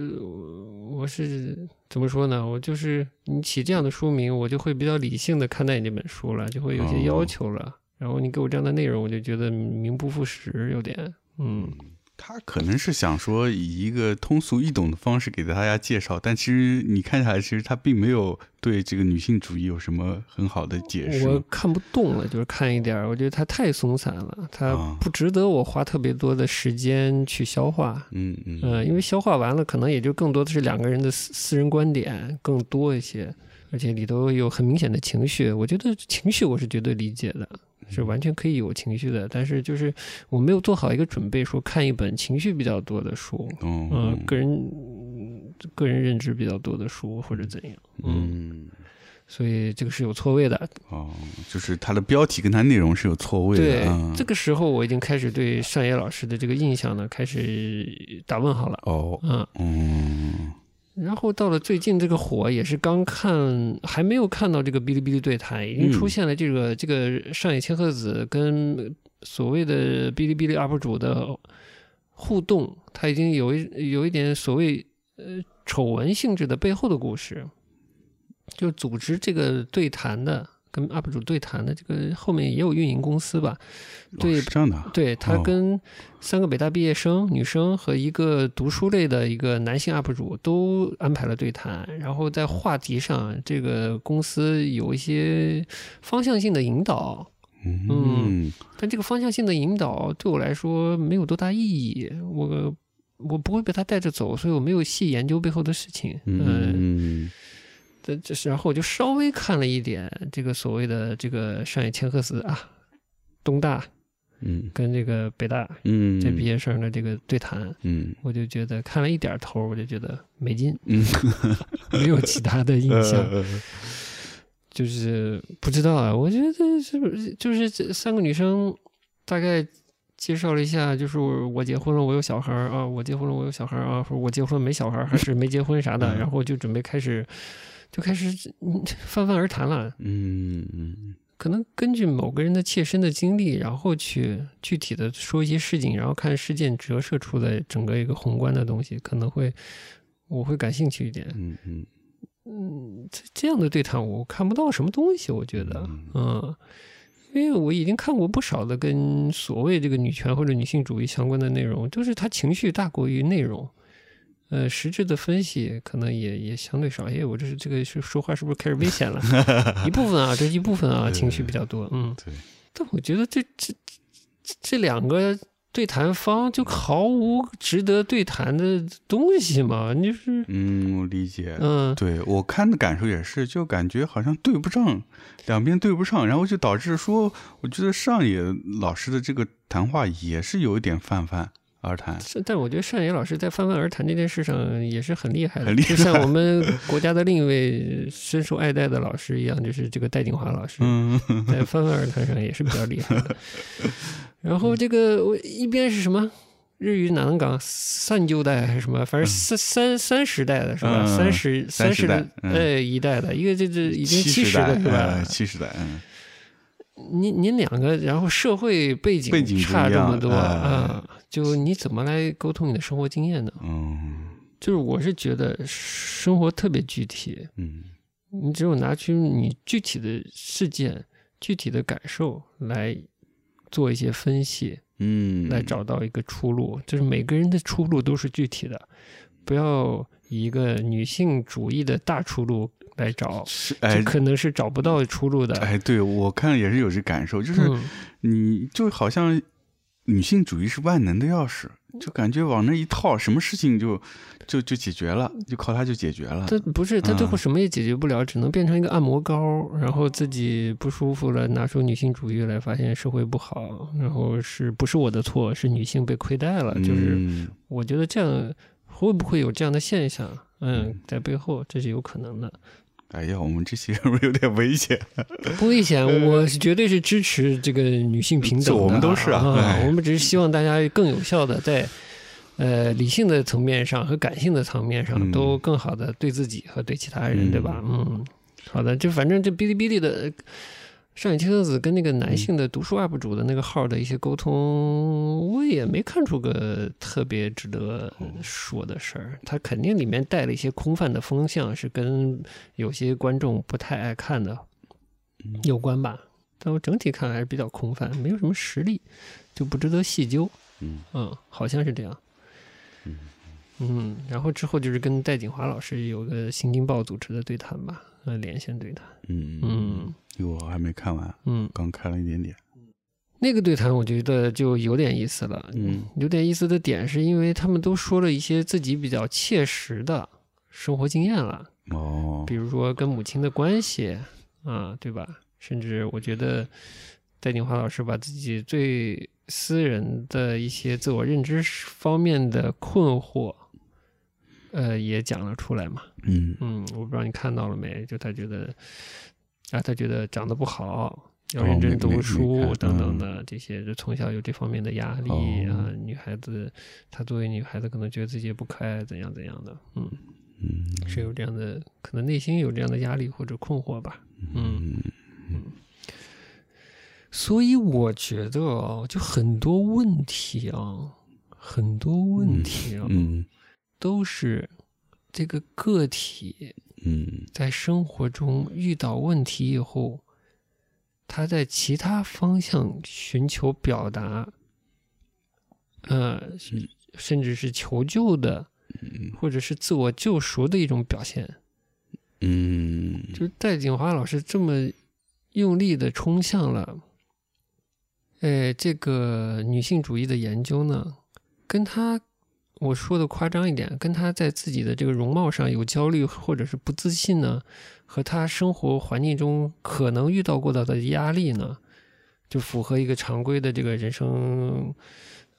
我是怎么说呢？我就是你起这样的书名，我就会比较理性的看待你这本书了，就会有些要求了。然后你给我这样的内容，我就觉得名不副实，有点。嗯，他可能是想说以一个通俗易懂的方式给大家介绍，但其实你看下来，其实他并没有对这个女性主义有什么很好的解释。我看不动了，就是看一点，我觉得他太松散了，他不值得我花特别多的时间去消化。嗯嗯，呃，因为消化完了，可能也就更多的是两个人的私私人观点更多一些，而且里头有很明显的情绪。我觉得情绪我是绝对理解的。是完全可以有情绪的，但是就是我没有做好一个准备，说看一本情绪比较多的书，嗯，个人个人认知比较多的书或者怎样，嗯，所以这个是有错位的。哦，就是它的标题跟它内容是有错位的。对，嗯、这个时候我已经开始对单野老师的这个印象呢开始打问号了。哦，嗯嗯然后到了最近这个火也是刚看，还没有看到这个哔哩哔哩对谈，已经出现了这个、这个上野千鹤子跟所谓的哔哩哔哩 UP 主的互动，他已经有一有一点所谓呃丑闻性质的背后的故事，就组织这个对谈的。跟 UP 主对谈的这个后面也有运营公司吧？对，哦这样的啊。对他哦跟三个北大毕业生、女生和一个读书类的一个男性 UP 主都安排了对谈，然后在话题上，这个公司有一些方向性的引导，嗯但这个方向性的引导对我来说没有多大意义，我我不会被他带着走，所以我没有细研究背后的事情。嗯这这是，然后我就稍微看了一点这个所谓的这个上野千鹤子啊，东大嗯。跟这个北大嗯，这毕业生的这个对谈，嗯。我就觉得看了一点头，我就觉得没劲，嗯，没有其他的印象，呃就是不知道啊。我觉得是不是就是这三个女生大概介绍了一下，就是我结婚了，我有小孩儿啊，我结婚了，我有小孩儿啊，或者我结婚没小孩儿，还是没结婚啥的，嗯。然后就准备开始就开始嗯 泛泛而谈了。嗯嗯可能根据某个人的切身的经历，然后去具体的说一些事情，然后看事件折射出来整个一个宏观的东西，可能会我会感兴趣一点。嗯嗯嗯，这这样的对谈我看不到什么东西，我觉得，嗯嗯，因为我已经看过不少的跟所谓这个女权或者女性主义相关的内容，就是他情绪大过于内容。呃，实质的分析可能也也相对少。哎，我这是这个是说话是不是开始危险了？一部分啊，这一部分啊，情绪比较多。嗯，对，但我觉得这这这这两个对谈方就毫无值得对谈的东西嘛，你就是嗯，我理解。嗯对我看的感受也是，就感觉好像对不上，两边对不上，然后就导致说，我觉得上野老师的这个谈话也是有一点泛泛而谈。但我觉得单野老师在泛泛而谈这件事上也是很厉害的，很厉就像我们国家的另一位深受爱戴的老师一样，就是这个戴锦华老师，嗯 在泛泛而谈上也是比较厉害的。然后这个我一边是什么？日语哪能讲三九代还是什么？反正三三三十代的是吧？嗯三十三十十代嗯呃一代的，一个这这已经七十代了是吧呃？七十代，嗯您您两个，然后社会背景差这么多哎啊，就你怎么来沟通你的生活经验呢？嗯就是我是觉得生活特别具体，嗯你只有拿出你具体的事件、具体的感受来做一些分析，嗯，来找到一个出路。就是每个人的出路都是具体的，不要以一个女性主义的大出路来找，是哎这可能是找不到出路的。哎，对我看也是有这感受，就是嗯你就好像女性主义是万能的钥匙，就感觉往那一套，什么事情就就就解决了，就靠它就解决了。它不是，它最后嗯什么也解决不了，只能变成一个按摩膏，然后自己不舒服了，拿出女性主义来，发现社会不好，然后是不是我的错，是女性被亏待了，就是嗯。我觉得这样会不会有这样的现象？嗯嗯，在背后这是有可能的，哎呀，我们这期是不是有点危险？不危险，我是绝对是支持这个女性平等的，这我们都是啊哎我们只是希望大家更有效的在。呃，理性的层面上和感性的层面上嗯都更好的对自己和对其他人，嗯对吧？嗯，好的，就反正这哔哩哔哩的上野千鹤子跟那个嗯男性的读书 UP 主的那个号的一些沟通，我也没看出个特别值得说的事儿。他肯定里面带了一些空泛的风向，是跟有些观众不太爱看的嗯有关吧。但我整体看还是比较空泛，没有什么实力，就不值得细究。嗯嗯，好像是这样。嗯嗯，然后之后就是跟戴锦华老师有个新京报组织的对谈吧，呃，连线对谈。嗯嗯我还没看完，嗯，刚看了一点点。那个对谈我觉得就有点意思了。嗯，有点意思的点是因为他们都说了一些自己比较切实的生活经验了，哦比，如说跟母亲的关系啊，对吧？甚至我觉得戴锦华老师把自己最私人的一些自我认知方面的困惑，呃，也讲了出来嘛。嗯嗯，我不知道你看到了没？就他觉得啊，他觉得长得不好，要认真读书等等的这些，就从小有这方面的压力啊。女孩子，她作为女孩子，可能觉得自己也不可爱，怎样怎样的。嗯嗯，是有这样的，可能内心有这样的压力或者困惑吧。嗯嗯。所以我觉得啊，就很多问题啊，很多问题啊，嗯，都是这个个体，嗯，在生活中遇到问题以后，他在其他方向寻求表达，呃，甚至是求救的，或者是自我救赎的一种表现。嗯，就是戴锦华老师这么用力的冲向了。哎，这个女性主义的研究呢，跟她我说的夸张一点，跟她在自己的这个容貌上有焦虑或者是不自信呢，和她生活环境中可能遇到过的的压力呢，就符合一个常规的这个人生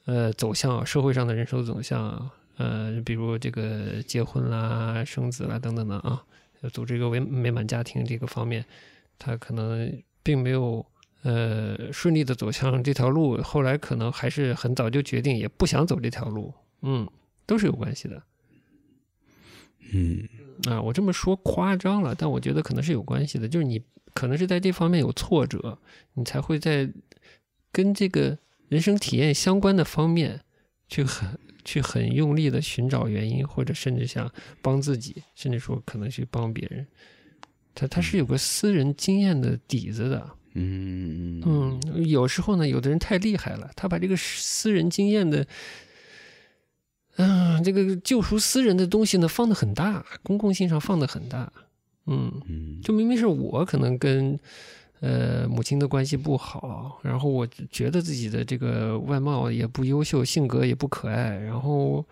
呃走向，社会上的人生走向，呃，比如这个结婚啦、生子啦等等的啊，组织一个美美满家庭这个方面，她可能并没有。呃，顺利的走向这条路，后来可能还是很早就决定也不想走这条路，嗯，都是有关系的。嗯，啊，我这么说夸张了，但我觉得可能是有关系的，就是你可能是在这方面有挫折，你才会在跟这个人生体验相关的方面去很去很用力的寻找原因，或者甚至想帮自己，甚至说可能去帮别人，他他是有个私人经验的底子的。嗯嗯，有时候呢，有的人太厉害了，他把这个私人经验的，嗯，这个救赎私人的东西呢，放的很大，公共性上放的很大。嗯，就明明是我可能跟呃母亲的关系不好，然后我觉得自己的这个外貌也不优秀，性格也不可爱，然后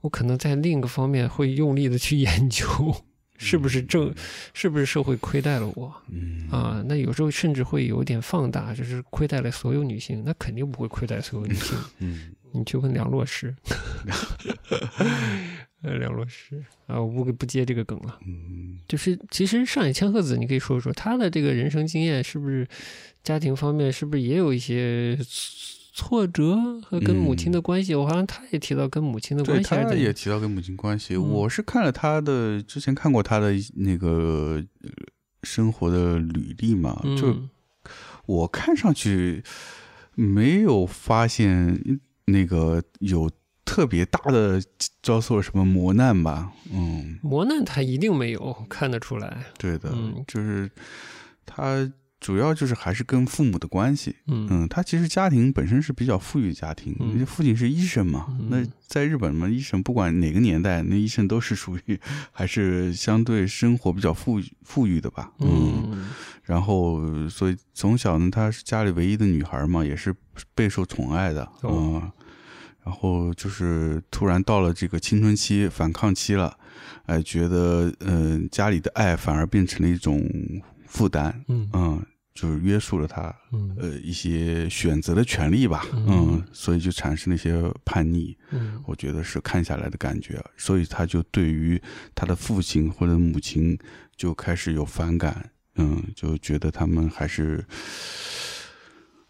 我可能在另一个方面会用力的去 研究。是不是正？是不是社会亏待了我？啊，那有时候甚至会有点放大，就是亏待了所有女性。那肯定不会亏待所有女性。嗯，你去问梁洛施，呃，梁洛施啊，我不不接这个梗了。嗯，就是其实上野千鹤子，你可以说说她的这个人生经验，是不是家庭方面是不是也有一些？挫折和跟母亲的关系，我好像他也提到跟母亲的关系。对，他也提到跟母亲关系。我是看了他的之前看过他的那个生活的履历嘛，就我看上去没有发现那个有特别大的遭受什么磨难吧？嗯，磨难他一定没有看得出来。对的，就是他。主要就是还是跟父母的关系，嗯，他其实家庭本身是比较富裕家庭，父亲是医生嘛。那在日本嘛，医生不管哪个年代，那医生都是属于还是相对生活比较富富裕的吧，嗯。然后，所以从小呢，她是家里唯一的女孩嘛，也是备受宠爱的，嗯。然后就是突然到了这个青春期、反抗期了，哎，觉得嗯，家里的爱反而变成了一种负担，嗯。就是约束了他，呃，一些选择的权利吧，嗯，所以就产生了一些叛逆，嗯，我觉得是看下来的感觉，所以他就对于他的父亲或者母亲就开始有反感，嗯，就觉得他们还是。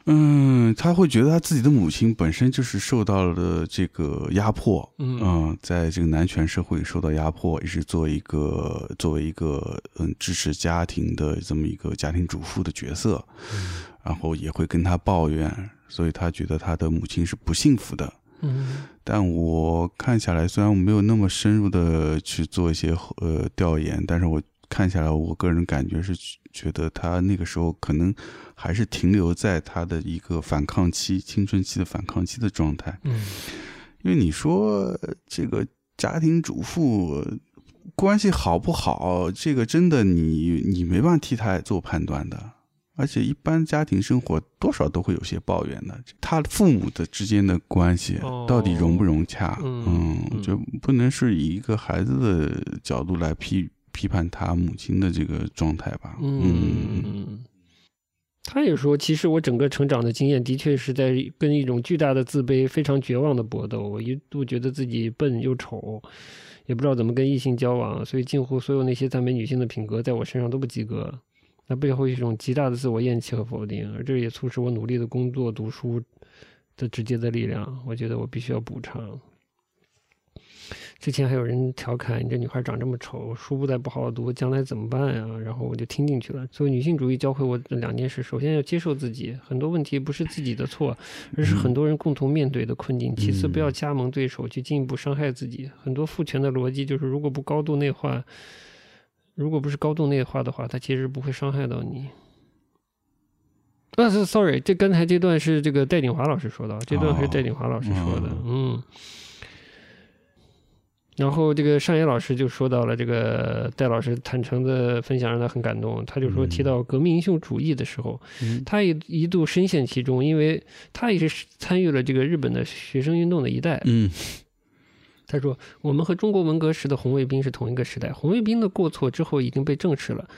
嗯，他会觉得他自己的母亲本身就是受到了这个压迫，嗯，在这个男权社会受到压迫，也是做一个作为一个嗯支持家庭的这么一个家庭主妇的角色，然后也会跟他抱怨，所以他觉得他的母亲是不幸福的。嗯，但我看下来，虽然我没有那么深入的去做一些呃调研，但是我看下来，我个人感觉是觉得他那个时候可能。还是停留在他的一个反抗期、青春期的反抗期的状态。嗯，因为你说这个家庭主妇关系好不好，这个真的你你没办法替他做判断的。而且一般家庭生活多少都会有些抱怨的。他父母的之间的关系到底融不融洽？嗯，就不能是以一个孩子的角度来批批判他母亲的这个状态吧？嗯。他也说，其实我整个成长的经验的确是在跟一种巨大的自卑、非常绝望的搏斗。我一度觉得自己笨又丑，也不知道怎么跟异性交往，所以近乎所有那些赞美女性的品格在我身上都不及格。那背后一种极大的自我厌弃和否定，而这也促使我努力的工作、读书的直接的力量。我觉得我必须要补偿。之前还有人调侃你这女孩长这么丑，书不再不好好读，将来怎么办呀？然后我就听进去了。所以女性主义教会我两件事：首先要接受自己，很多问题不是自己的错，而是很多人共同面对的困境；其次，不要加盟对手，去进一步伤害自己。很多父权的逻辑就是，如果不高度内化，如果不是高度内化的话，它其实不会伤害到你。啊，是 sorry，这刚才这段是这个戴锦华老师说的，这段是戴锦华老师说的，嗯。然后这个尚野老师就说到了这个戴老师坦诚的分享让他很感动，他就说提到革命英雄主义的时候，他也一度深陷其中，因为他也是参与了这个日本的学生运动的一代。嗯，他说我们和中国文革时的红卫兵是同一个时代，红卫兵的过错之后已经被证实了，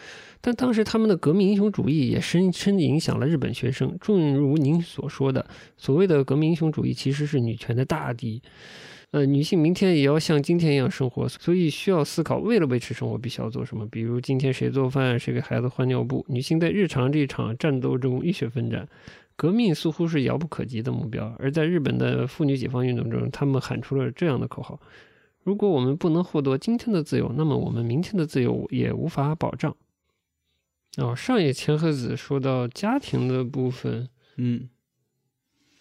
但当时他们的革命英雄主义也深深影响了日本学生。正如您所说的，所谓的革命英雄主义其实是女权的大敌。呃，女性明天也要像今天一样生活，所以需要思考，为了维持生活，必须要做什么。比如今天谁做饭，谁给孩子换尿布。女性在日常这场战斗中浴血奋战，革命似乎是遥不可及的目标。而在日本的妇女解放运动中，他们喊出了这样的口号：如果我们不能获得今天的自由，那么我们明天的自由也无法保障。哦，上野千鹤子说到家庭的部分，嗯。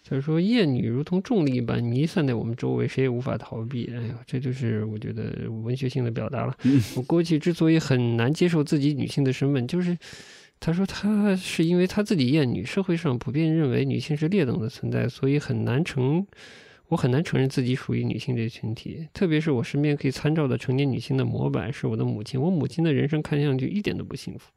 他说：“厌女如同重力一般弥散在我们周围，谁也无法逃避。”哎呀，这就是我觉得文学性的表达了。我过去之所以很难接受自己女性的身份，就是他说他是因为他自己厌女，社会上普遍认为女性是劣等的存在，所以很难承我很难承认自己属于女性这群体。特别是我身边可以参照的成年女性的模板是我的母亲，我母亲的人生看上去一点都不幸福。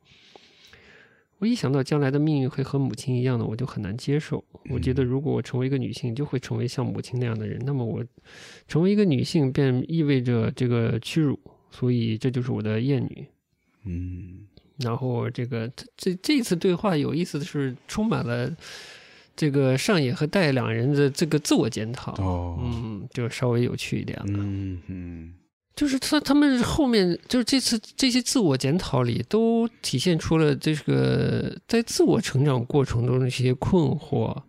我一想到将来的命运会和母亲一样的，我就很难接受。我觉得如果我成为一个女性，就会成为像母亲那样的人。那么我成为一个女性，便意味着这个屈辱，所以这就是我的厌女。嗯，然后这个这这次对话有意思的是，充满了这个上野和戴两人的这个自我检讨。哦，嗯，就稍微有趣一点了。嗯嗯。就是他，他们后面就是这次这些自我检讨里，都体现出了这个在自我成长过程中的一些困惑，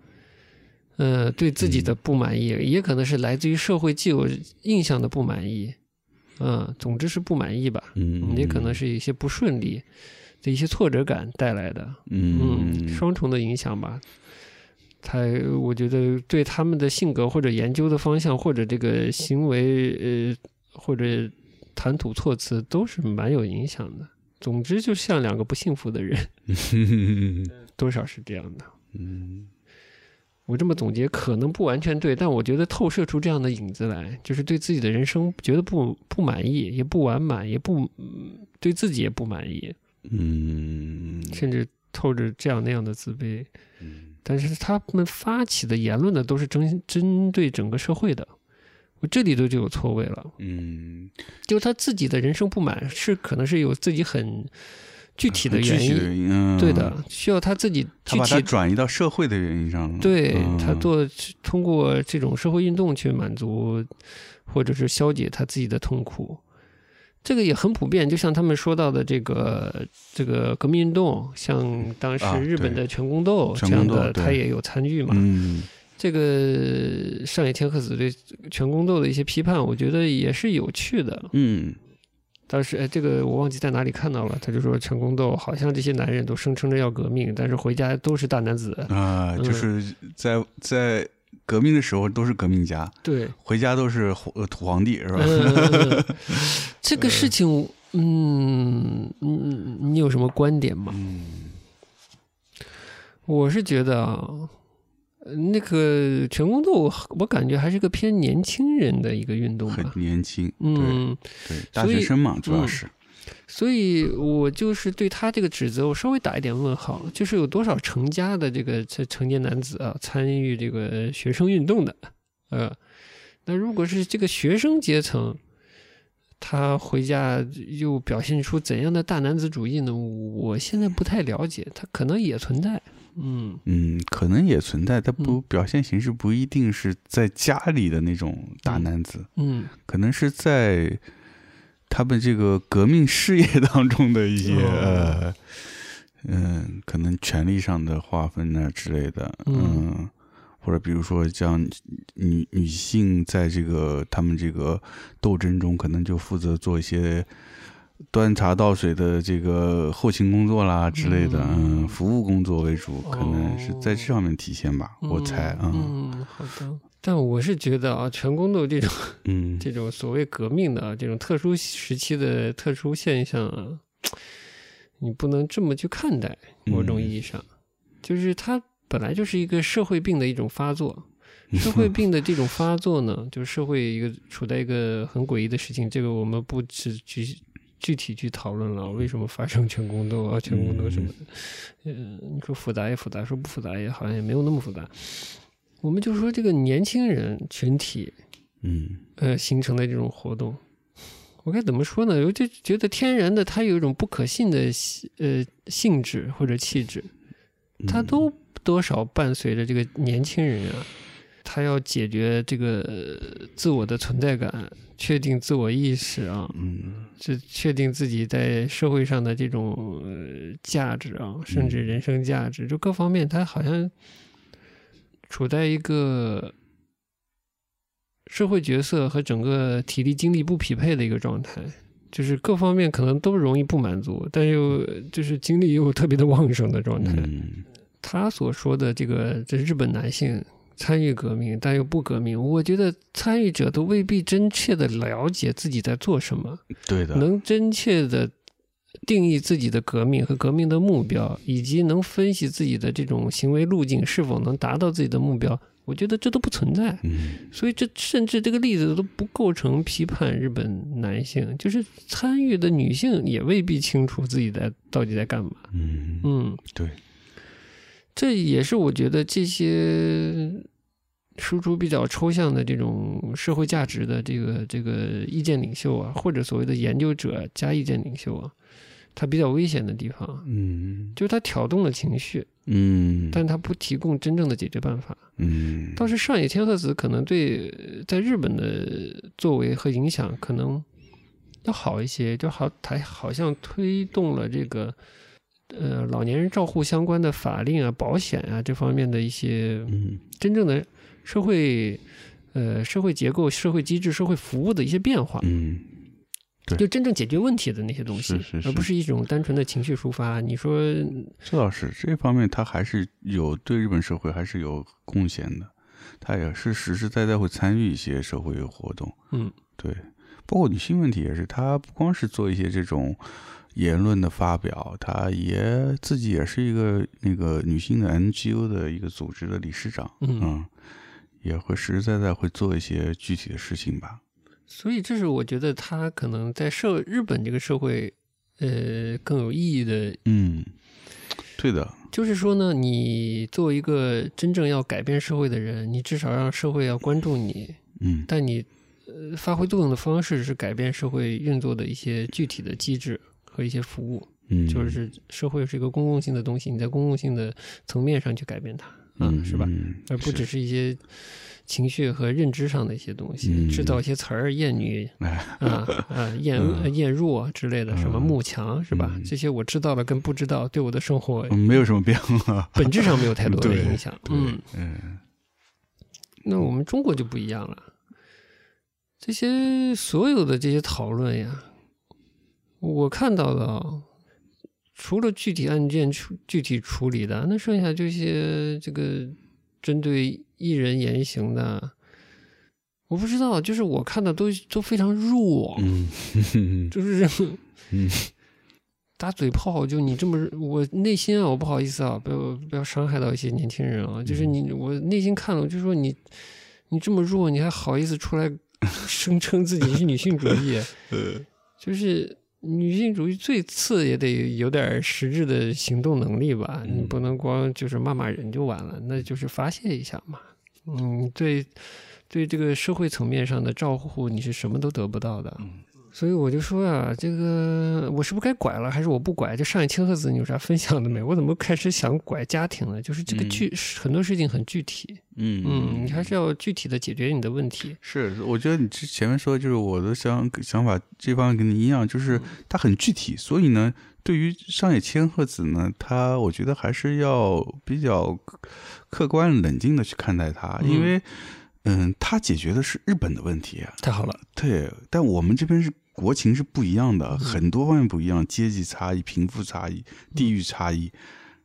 呃，对自己的不满意，也可能是来自于社会既有印象的不满意，嗯，总之是不满意吧，嗯，也可能是一些不顺利的一些挫折感带来的，嗯，双重的影响吧。他我觉得对他们的性格或者研究的方向或者这个行为，呃。或者谈吐措辞都是蛮有影响的。总之，就像两个不幸福的人，多少是这样的。嗯，我这么总结可能不完全对，但我觉得透射出这样的影子来，就是对自己的人生觉得不不满意，也不完满，也不对自己也不满意。嗯，甚至透着这样那样的自卑。嗯，但是他们发起的言论呢，都是针针对整个社会的。我这里头就有错位了，嗯，就他自己的人生不满是可能是有自己很具体的原因，对的，需要他自己具体转移到社会的原因上，对他做通过这种社会运动去满足或者是消解他自己的痛苦，这个也很普遍。就像他们说到的这个这个革命运动，像当时日本的全宫斗这样的，他也有参与嘛，嗯。这个上野千鹤子对全宫斗的一些批判，我觉得也是有趣的。嗯，当时哎，这个我忘记在哪里看到了，他就说全宫斗好像这些男人都声称着要革命，但是回家都是大男子啊，就是在在革命的时候都是革命家，对，回家都是土皇帝是吧？这个事情，嗯嗯，你有什么观点吗？嗯，我是觉得啊。那个全宫斗，我感觉还是个偏年轻人的一个运动吧，很年轻，嗯，对，大学生嘛，主要是，所以我就是对他这个指责，我稍微打一点问号，就是有多少成家的这个成成年男子啊，参与这个学生运动的，呃，那如果是这个学生阶层，他回家又表现出怎样的大男子主义呢？我现在不太了解，他可能也存在。嗯。嗯，可能也存在，但不表现形式不一定是在家里的那种大男子，嗯，可能是在他们这个革命事业当中的一些呃，嗯，可能权力上的划分啊之类的，嗯，或者比如说像女女性在这个他们这个斗争中，可能就负责做一些端茶倒水的这个后勤工作啦之类的，嗯，服务工作为主，可能是在这上面体现吧，我猜，嗯，好的。但我是觉得啊，全宫斗这种，嗯，这种所谓革命的这种特殊时期的特殊现象啊，你不能这么去看待。某种意义上，就是它本来就是一个社会病的一种发作。社会病的这种发作呢，就是社会一个处在一个很诡异的事情。这个我们不去具具体去讨论了，为什么发生全宫斗啊，全宫斗什么的。嗯，你说复杂也复杂，说不复杂也好像也没有那么复杂。我们就说这个年轻人群体，嗯，呃，形成的这种活动，我该怎么说呢？我就觉得天然的，它有一种不可信的呃性质或者气质，它都多少伴随着这个年轻人啊，他要解决这个自我的存在感，确定自我意识啊，嗯，这确定自己在社会上的这种价值啊，甚至人生价值，就各方面，他好像。处在一个社会角色和整个体力精力不匹配的一个状态，就是各方面可能都容易不满足，但又就是精力又特别的旺盛的状态。他所说的这个，这日本男性参与革命但又不革命，我觉得参与者都未必真切的了解自己在做什么。对的，能真切的。定义自己的革命和革命的目标，以及能分析自己的这种行为路径是否能达到自己的目标，我觉得这都不存在。嗯，所以这甚至这个例子都不构成批判日本男性，就是参与的女性也未必清楚自己在到底在干嘛。嗯嗯，对，这也是我觉得这些输出比较抽象的这种社会价值的这个这个意见领袖啊，或者所谓的研究者加意见领袖啊。他比较危险的地方，嗯，就是他挑动了情绪，嗯，但他不提供真正的解决办法，嗯，倒是上野千鹤子可能对在日本的作为和影响可能要好一些，就好，他好像推动了这个呃老年人照护相关的法令啊、保险啊这方面的一些真正的社会呃社会结构、社会机制、社会服务的一些变化，嗯。就真正解决问题的那些东西，而不是一种单纯的情绪抒发。你说，这倒是这方面，他还是有对日本社会还是有贡献的。他也是实实在在会参与一些社会活动。嗯，对，包括女性问题也是，他不光是做一些这种言论的发表，他也自己也是一个那个女性的 NGO 的一个组织的理事长。嗯，也会实实在在会做一些具体的事情吧。所以，这是我觉得他可能在社日本这个社会，呃，更有意义的。嗯，对的。就是说呢，你作为一个真正要改变社会的人，你至少让社会要关注你。嗯。但你呃发挥作用的方式是改变社会运作的一些具体的机制和一些服务。嗯。就是社会是一个公共性的东西，你在公共性的层面上去改变它，嗯，是吧？而不只是一些。情绪和认知上的一些东西，制造一些词儿，厌女啊啊，厌厌弱之类的，什么慕强是吧？这些我知道了，跟不知道对我的生活没有什么变化，本质上没有太多的影响。嗯嗯，那我们中国就不一样了，这些所有的这些讨论呀，我看到的，除了具体案件处具体处理的，那剩下这些这个针对。艺人言行的，我不知道，就是我看的都都非常弱，嗯，就是 嗯，打嘴炮，就你这么，我内心啊，我不好意思啊，不要不要伤害到一些年轻人啊，就是你，我内心看了，就说你你这么弱，你还好意思出来 声称自己是女性主义？就是。女性主义最次也得有点实质的行动能力吧，你不能光就是骂骂人就完了，那就是发泄一下嘛。嗯，对，对这个社会层面上的照护，你是什么都得不到的。所以我就说啊，这个我是不是该拐了，还是我不拐？就上一千赫子，你有啥分享的没？我怎么开始想拐家庭了？就是这个具很多事情很具体，嗯嗯，你还是要具体的解决你的问题。是，我觉得你之前面说就是我的想想法这方面跟你一样，就是它很具体，所以呢，对于上野千鹤子呢，他我觉得还是要比较客观冷静的去看待他，因为嗯，他解决的是日本的问题啊，太好了，对，但我们这边是国情是不一样的，很多方面不一样，阶级差异、贫富差异、地域差异。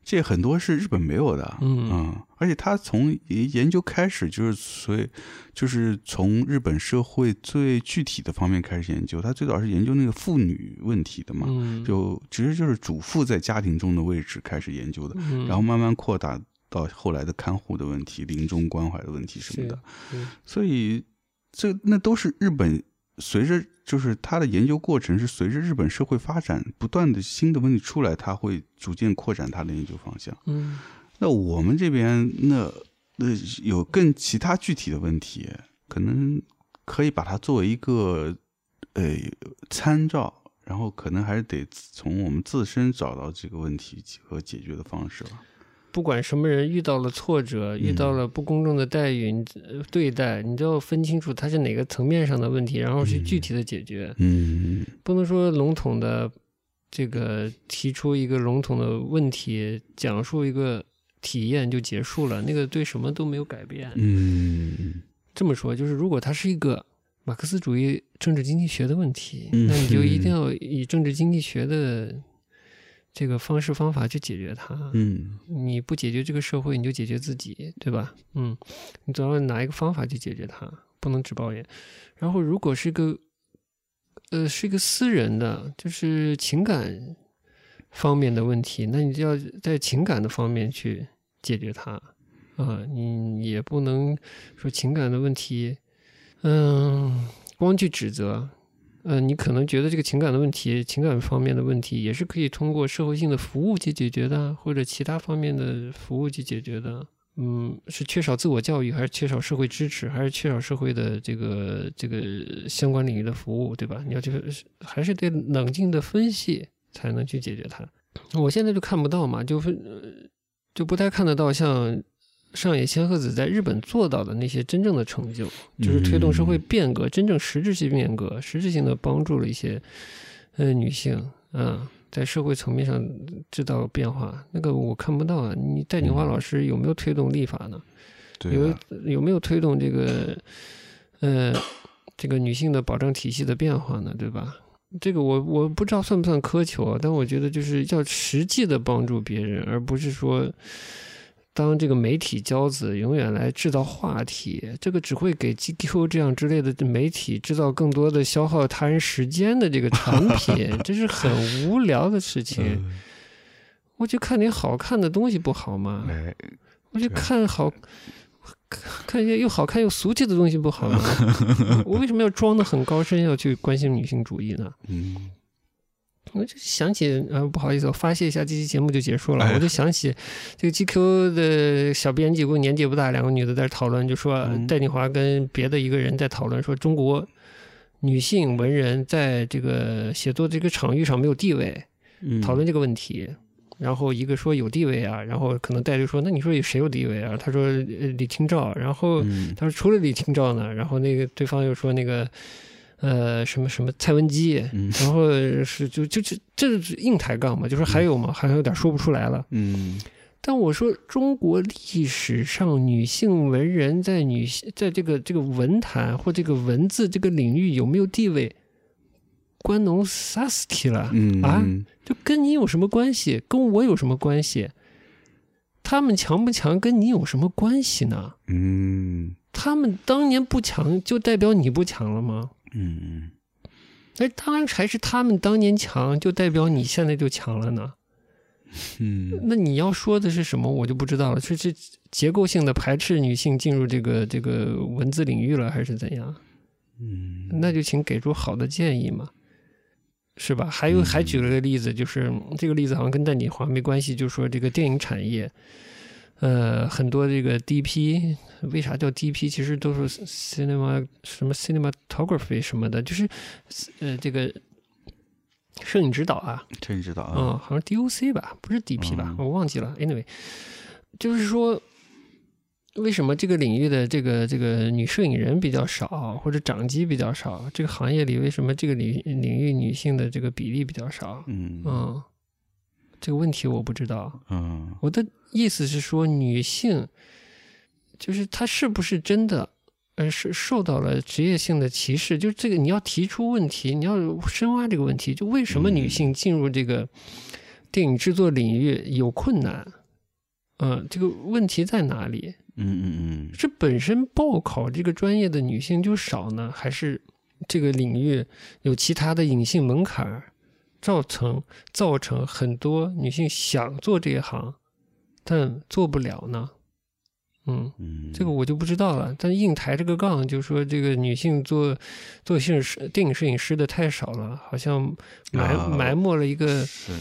这很多是日本没有的，嗯，而且他从研究开始就是，所以就是从日本社会最具体的方面开始研究。他最早是研究那个妇女问题的嘛，就其实就是主妇在家庭中的位置开始研究的，然后慢慢扩大到后来的看护的问题、临终关怀的问题什么的。所以这那都是日本。随着就是他的研究过程是随着日本社会发展不断的新的问题出来，他会逐渐扩展他的研究方向。嗯，那我们这边那那有更其他具体的问题，可能可以把它作为一个呃参照，然后可能还是得从我们自身找到这个问题和解决的方式吧。不管什么人遇到了挫折，遇到了不公正的待遇对待，你都要分清楚它是哪个层面上的问题，然后去具体的解决。嗯，不能说笼统的这个提出一个笼统的问题，讲述一个体验就结束了，那个对什么都没有改变。嗯，这么说就是，如果它是一个马克思主义政治经济学的问题，那你就一定要以政治经济学的。这个方式方法去解决它，嗯，你不解决这个社会，你就解决自己，对吧？嗯，你总要拿一个方法去解决它，不能只抱怨。然后，如果是一个，呃，是一个私人的，就是情感方面的问题，那你就要在情感的方面去解决它啊，你也不能说情感的问题，嗯，光去指责。嗯，你可能觉得这个情感的问题、情感方面的问题，也是可以通过社会性的服务去解决的，或者其他方面的服务去解决的。嗯，是缺少自我教育，还是缺少社会支持，还是缺少社会的这个这个相关领域的服务，对吧？你要去，还是得冷静的分析才能去解决它。我现在就看不到嘛，就是就不太看得到像。上野千鹤子在日本做到的那些真正的成就，就是推动社会变革，真正实质性变革，实质性的帮助了一些呃女性啊，在社会层面上制造变化。那个我看不到啊，你戴锦华老师有没有推动立法呢？有有没有推动这个呃这个女性的保障体系的变化呢？对吧？这个我我不知道算不算苛求啊，但我觉得就是要实际的帮助别人，而不是说。当这个媒体骄子永远来制造话题，这个只会给 GQ 这样之类的媒体制造更多的消耗他人时间的这个产品，这是很无聊的事情。我就看点好看的东西不好吗？我就看好看一些又好看又俗气的东西不好吗？我为什么要装的很高深，要去关心女性主义呢？嗯。我就想起，呃，不好意思，我发泄一下，这期节目就结束了。我就想起这个 GQ 的小编辑，不过年纪也不大，两个女的在讨论，就说戴锦华跟别的一个人在讨论，说中国女性文人在这个写作这个场域上没有地位，讨论这个问题。然后一个说有地位啊，然后可能戴就说，那你说有谁有地位啊？他说李清照，然后他说除了李清照呢，然后那个对方又说那个。呃，什么什么蔡文姬，然后是就就就这是硬抬杠嘛，就说还有嘛？好像有点说不出来了。嗯，但我说中国历史上女性文人在女性在这个这个文坛或这个文字这个领域有没有地位，关侬啥事体了？啊，就跟你有什么关系？跟我有什么关系？他们强不强跟你有什么关系呢？嗯，他们当年不强，就代表你不强了吗？嗯嗯，哎，当然还是他们当年强，就代表你现在就强了呢。嗯，那你要说的是什么，我就不知道了。是是结构性的排斥女性进入这个这个文字领域了，还是怎样？嗯，那就请给出好的建议嘛，是吧？还有还举了个例子，就是这个例子好像跟戴锦华没关系，就说这个电影产业。呃，很多这个 DP，为啥叫 DP？其实都是 cinema 什么 cinematography 什么的，就是呃这个摄影指导啊，摄影指导啊，嗯，好像 DOC 吧，不是 DP 吧，我忘记了。Anyway，就是说，为什么这个领域的这个这个女摄影人比较少，或者掌机比较少？这个行业里为什么这个领领域女性的这个比例比较少？嗯嗯，这个问题我不知道。嗯我的意思是说，女性就是她是不是真的，呃，是受到了职业性的歧视？就是这个你要提出问题，你要深挖这个问题，就为什么女性进入这个电影制作领域有困难？嗯、这个问题在哪里？嗯嗯嗯是本身报考这个专业的女性就少呢，还是这个领域有其他的隐性门槛儿，造成造成很多女性想做这一行，但做不了呢？嗯，嗯，这个我就不知道了。但硬抬这个杠，就说这个女性做做摄影师、电影摄影师的太少了，好像埋、啊埋没了一个是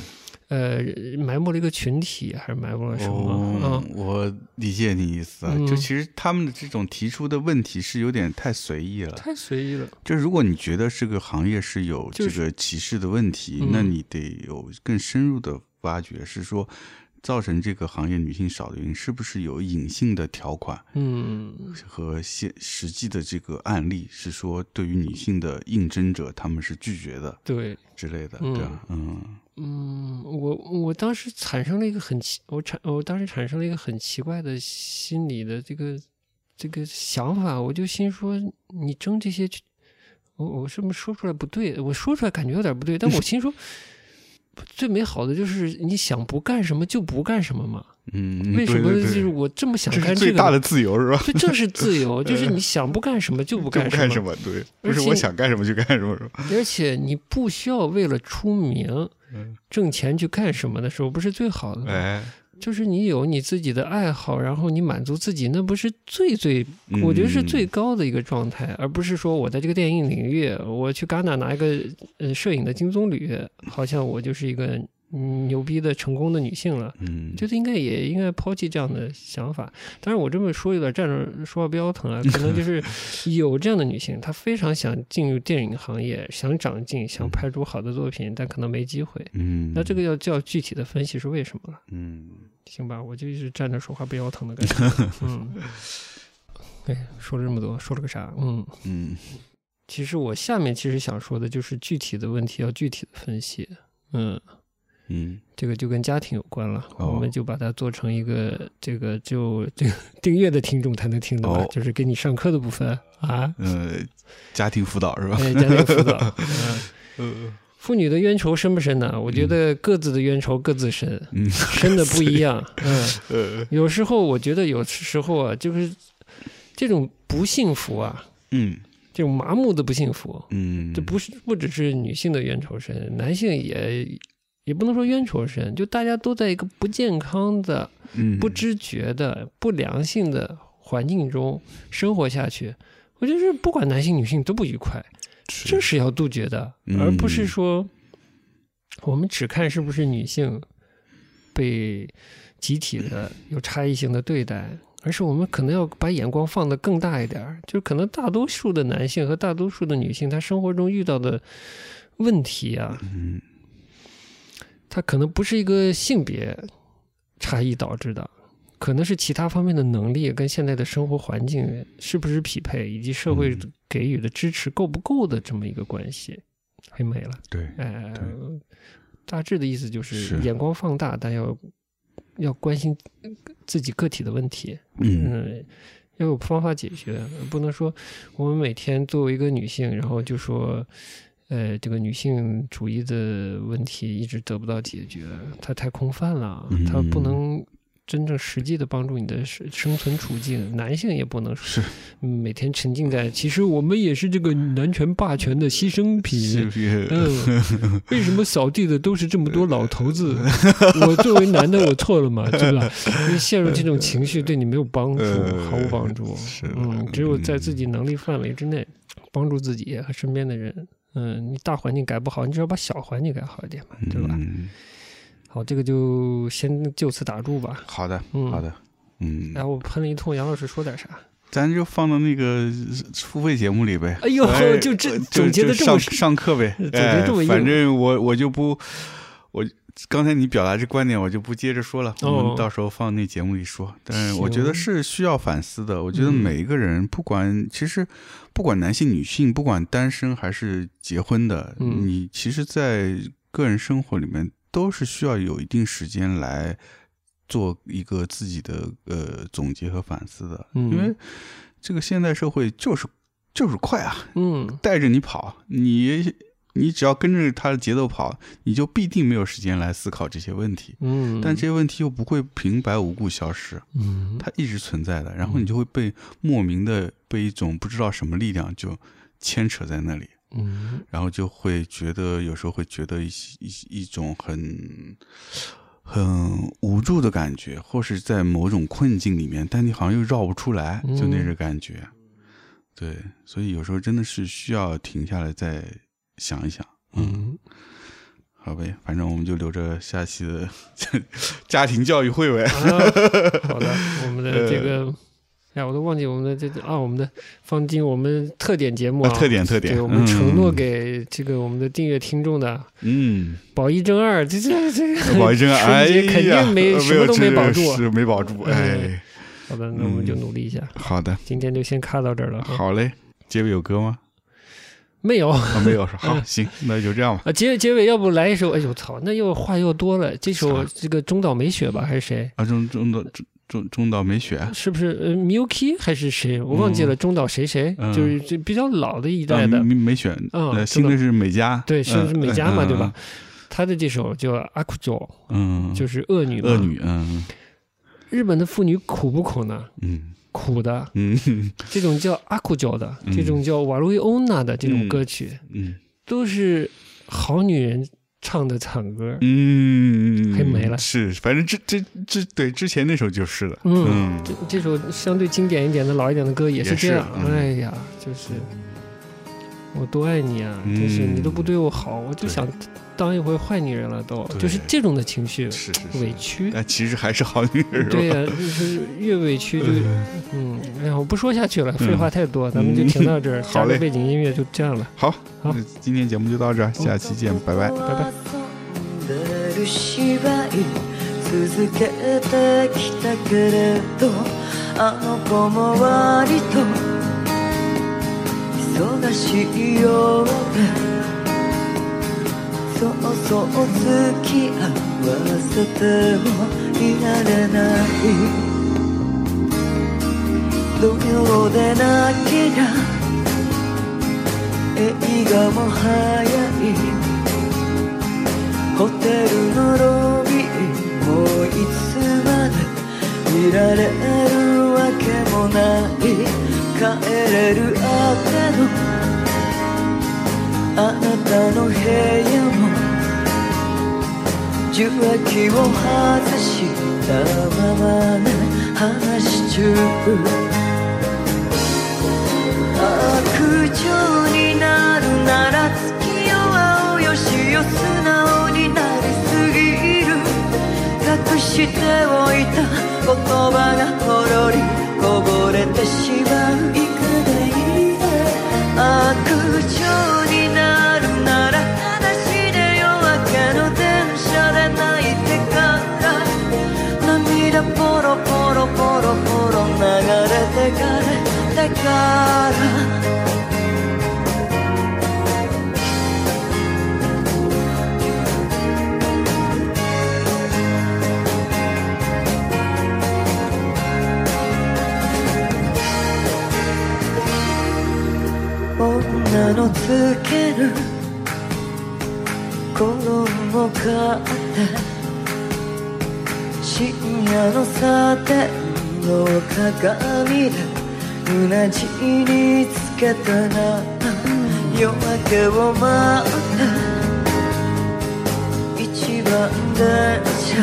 呃埋没了一个群体，还是埋没了什么？哦嗯，我理解你意思啊，嗯就其实他们的这种提出的问题是有点太随意了。太随意了。就如果你觉得这个行业是有这个歧视的问题，嗯那你得有更深入的挖掘，是说造成这个行业女性少的原因，是不是有隐性的条款嗯和现实际的这个案例，是说对于女性的应征者他们是拒绝的对。之类的，嗯对吧，嗯嗯，我我当时产生了一个很奇，我产我当时产生了一个很奇怪的心理的这个这个想法，我就心说，你争这些，我我是不是说出来不对？我说出来感觉有点不对，但我心说，最美好的就是你想不干什么就不干什么嘛。嗯，为什么就是我这么想这干这个？是最大的自由是吧？这正是自由，就是你想不干什么就不干什么，不干什么，对，不是我想干什么就干什么，是吧？而且你不需要为了出名嗯挣钱去干什么的时候，不是最好的吗？哎，就是你有你自己的爱好，然后你满足自己，那不是最最，我觉得是最嗯高的一个状态，而不是说我在这个电影领域，我去戛纳拿一个呃摄影的金棕榈，好像我就是一个嗯牛逼的成功的女性了。嗯，觉得应该也应该抛弃这样的想法。当然，我这么说有点站着说话不腰疼啊，可能就是有这样的女性，她非常想进入电影行业，想长进，想拍出好的作品，但可能没机会。嗯，那这个要叫具体的分析是为什么了。嗯行吧，我就一直站着说话不腰疼的感觉。嗯，哎，说了这么多，说了个啥？嗯，嗯其实我下面其实想说的就是具体的问题要具体的分析。嗯，嗯。这个就跟家庭有关了，哦。我们就把它做成一个这个就这个订阅的听众才能听的吧，哦。就是给你上课的部分啊，呃，家庭辅导是吧？哎，家庭辅导。嗯呃 妇女的冤仇深不深呢？我觉得各自的冤仇各自深，嗯深的不一样。嗯，呃有时候我觉得有时候啊，就是这种不幸福啊，嗯。这种麻木的不幸福，嗯，这不是不只是女性的冤仇深，男性也也不能说冤仇深，就大家都在一个不健康的、嗯。不知觉的、不良性的环境中生活下去。我觉得是不管男性女性都不愉快，这是要杜绝的，嗯。而不是说我们只看是不是女性被集体的有差异性的对待，而是我们可能要把眼光放得更大一点儿，就可能大多数的男性和大多数的女性，他生活中遇到的问题啊，嗯它可能不是一个性别差异导致的，可能是其他方面的能力跟现在的生活环境是不是匹配，以及社会嗯。给予的支持够不够的这么一个关系，很美了。对，呃对，大致的意思就是是。眼光放大，但要要关心自己个体的问题，嗯。嗯，要有方法解决，不能说我们每天作为一个女性，然后就说，呃，这个女性主义的问题一直得不到解决，它太空泛了，它不嗯能真正实际的帮助你的生生存处境。男性也不能是嗯每天沉浸在，其实我们也是这个男权霸权的牺牲品。嗯，为什么扫地的都是这么多老头子？我作为男的，我错了嘛，对吧？你陷入这种情绪对你没有帮助，呃毫无帮助。嗯，只有在自己能力范围之内，帮助自己和身边的人。嗯，你大环境改不好，你只要把小环境改好一点嘛，对吧？嗯好，这个就先就此打住吧。好的，嗯好的，嗯，然后我喷了一通，杨老师说点啥？咱就放到那个付费节目里呗。哎呦哎就这总结的这么上课呗，总结哎这么哎反正我我就不，我刚才你表达这观点，我就不接着说了，我们到时候放那节目里说。但是我觉得是需要反思的。我觉得每一个人，不管其实不管男性女性，不管单身还是结婚的，你其实，在个人生活里面都是需要有一定时间来做一个自己的呃总结和反思的，因为这个现代社会就是就是快啊，嗯，带着你跑，你。你只要跟着他的节奏跑，你就必定没有时间来思考这些问题。嗯，但这些问题又不会平白无故消失。嗯，它一直存在的，然后你就会被莫名的被一种不知道什么力量就牵扯在那里。嗯，然后就会觉得有时候会觉得一一一种很很无助的感觉，或是在某种困境里面，但你好像又绕不出来，就那种感觉。对，所以有时候真的是需要停下来再。想一想，嗯，好呗，反正我们就留着下期的 家庭教育会呗。好的，我们的 这个，哎，我都忘记我们的这啊，我们的放进我们特点节目啊，特点特点，对我们承诺给这个我们的订阅听众的，嗯，保一争二，这这这，保一争二，哎呀，肯定没什么都没保住，是没保住，哎，好的，那我们就努力一下。好的，今天就先卡到这儿了。好嘞，结尾有歌吗？没有，没有说 好行，那就这样吧。啊，结结尾要不来一首？哎呦操，那又话又多了。这首这个中岛美雪吧，还是谁？啊，中中岛中中中岛美雪是不是？呃，Milky 还是谁？我忘记了。中岛谁谁？就是这比较老的一代的美雪。嗯，新的是美嘉。对，是是美嘉嘛，对吧？他的这首叫阿库佐，嗯，就是恶女。恶女，嗯。日本的妇女苦不苦呢？嗯。苦的，嗯，这种叫阿库角的，这种叫瓦路伊欧娜的这种歌曲，嗯，都是好女人唱的惨歌，嗯，还没了，是，反正这这这对之前那首就是了，嗯，这这首相对经典一点的老一点的歌也是这样，哎呀，就是我多爱你啊，就是你都不对我好，我就想。当一回坏女人了，都就是这种的情绪，是是委屈。但其实还是好女人，对呀，就是越委屈就嗯，哎呀，我不说下去了，废话太多，咱们就停到这儿。好嘞，背景音乐就这样了。好，好，今天节目就到这儿，下期见，拜拜，拜拜。そう付き合わせてもいられない土曜でなきゃ映画も早いホテルのロビーもういつまでいられるわけもない帰れるあてのあなたの部屋も受話器を外したままね話中悪女になるなら月夜青よしよ素直になりすぎる隠しておいた言葉がほろりこぼれてしまういかがいい悪てから女のつける衣買って深夜のサテンの鏡でうなじにつけたら夜明けを待って一番電車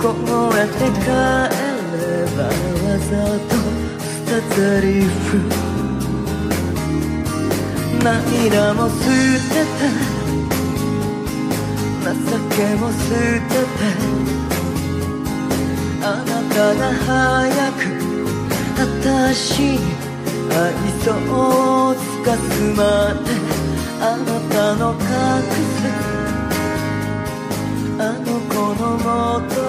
凍えて帰ればわざと捨て台詞涙も捨てて情けも捨ててあなたが早く私に愛想をつかすまであなたの隠すあの子のもと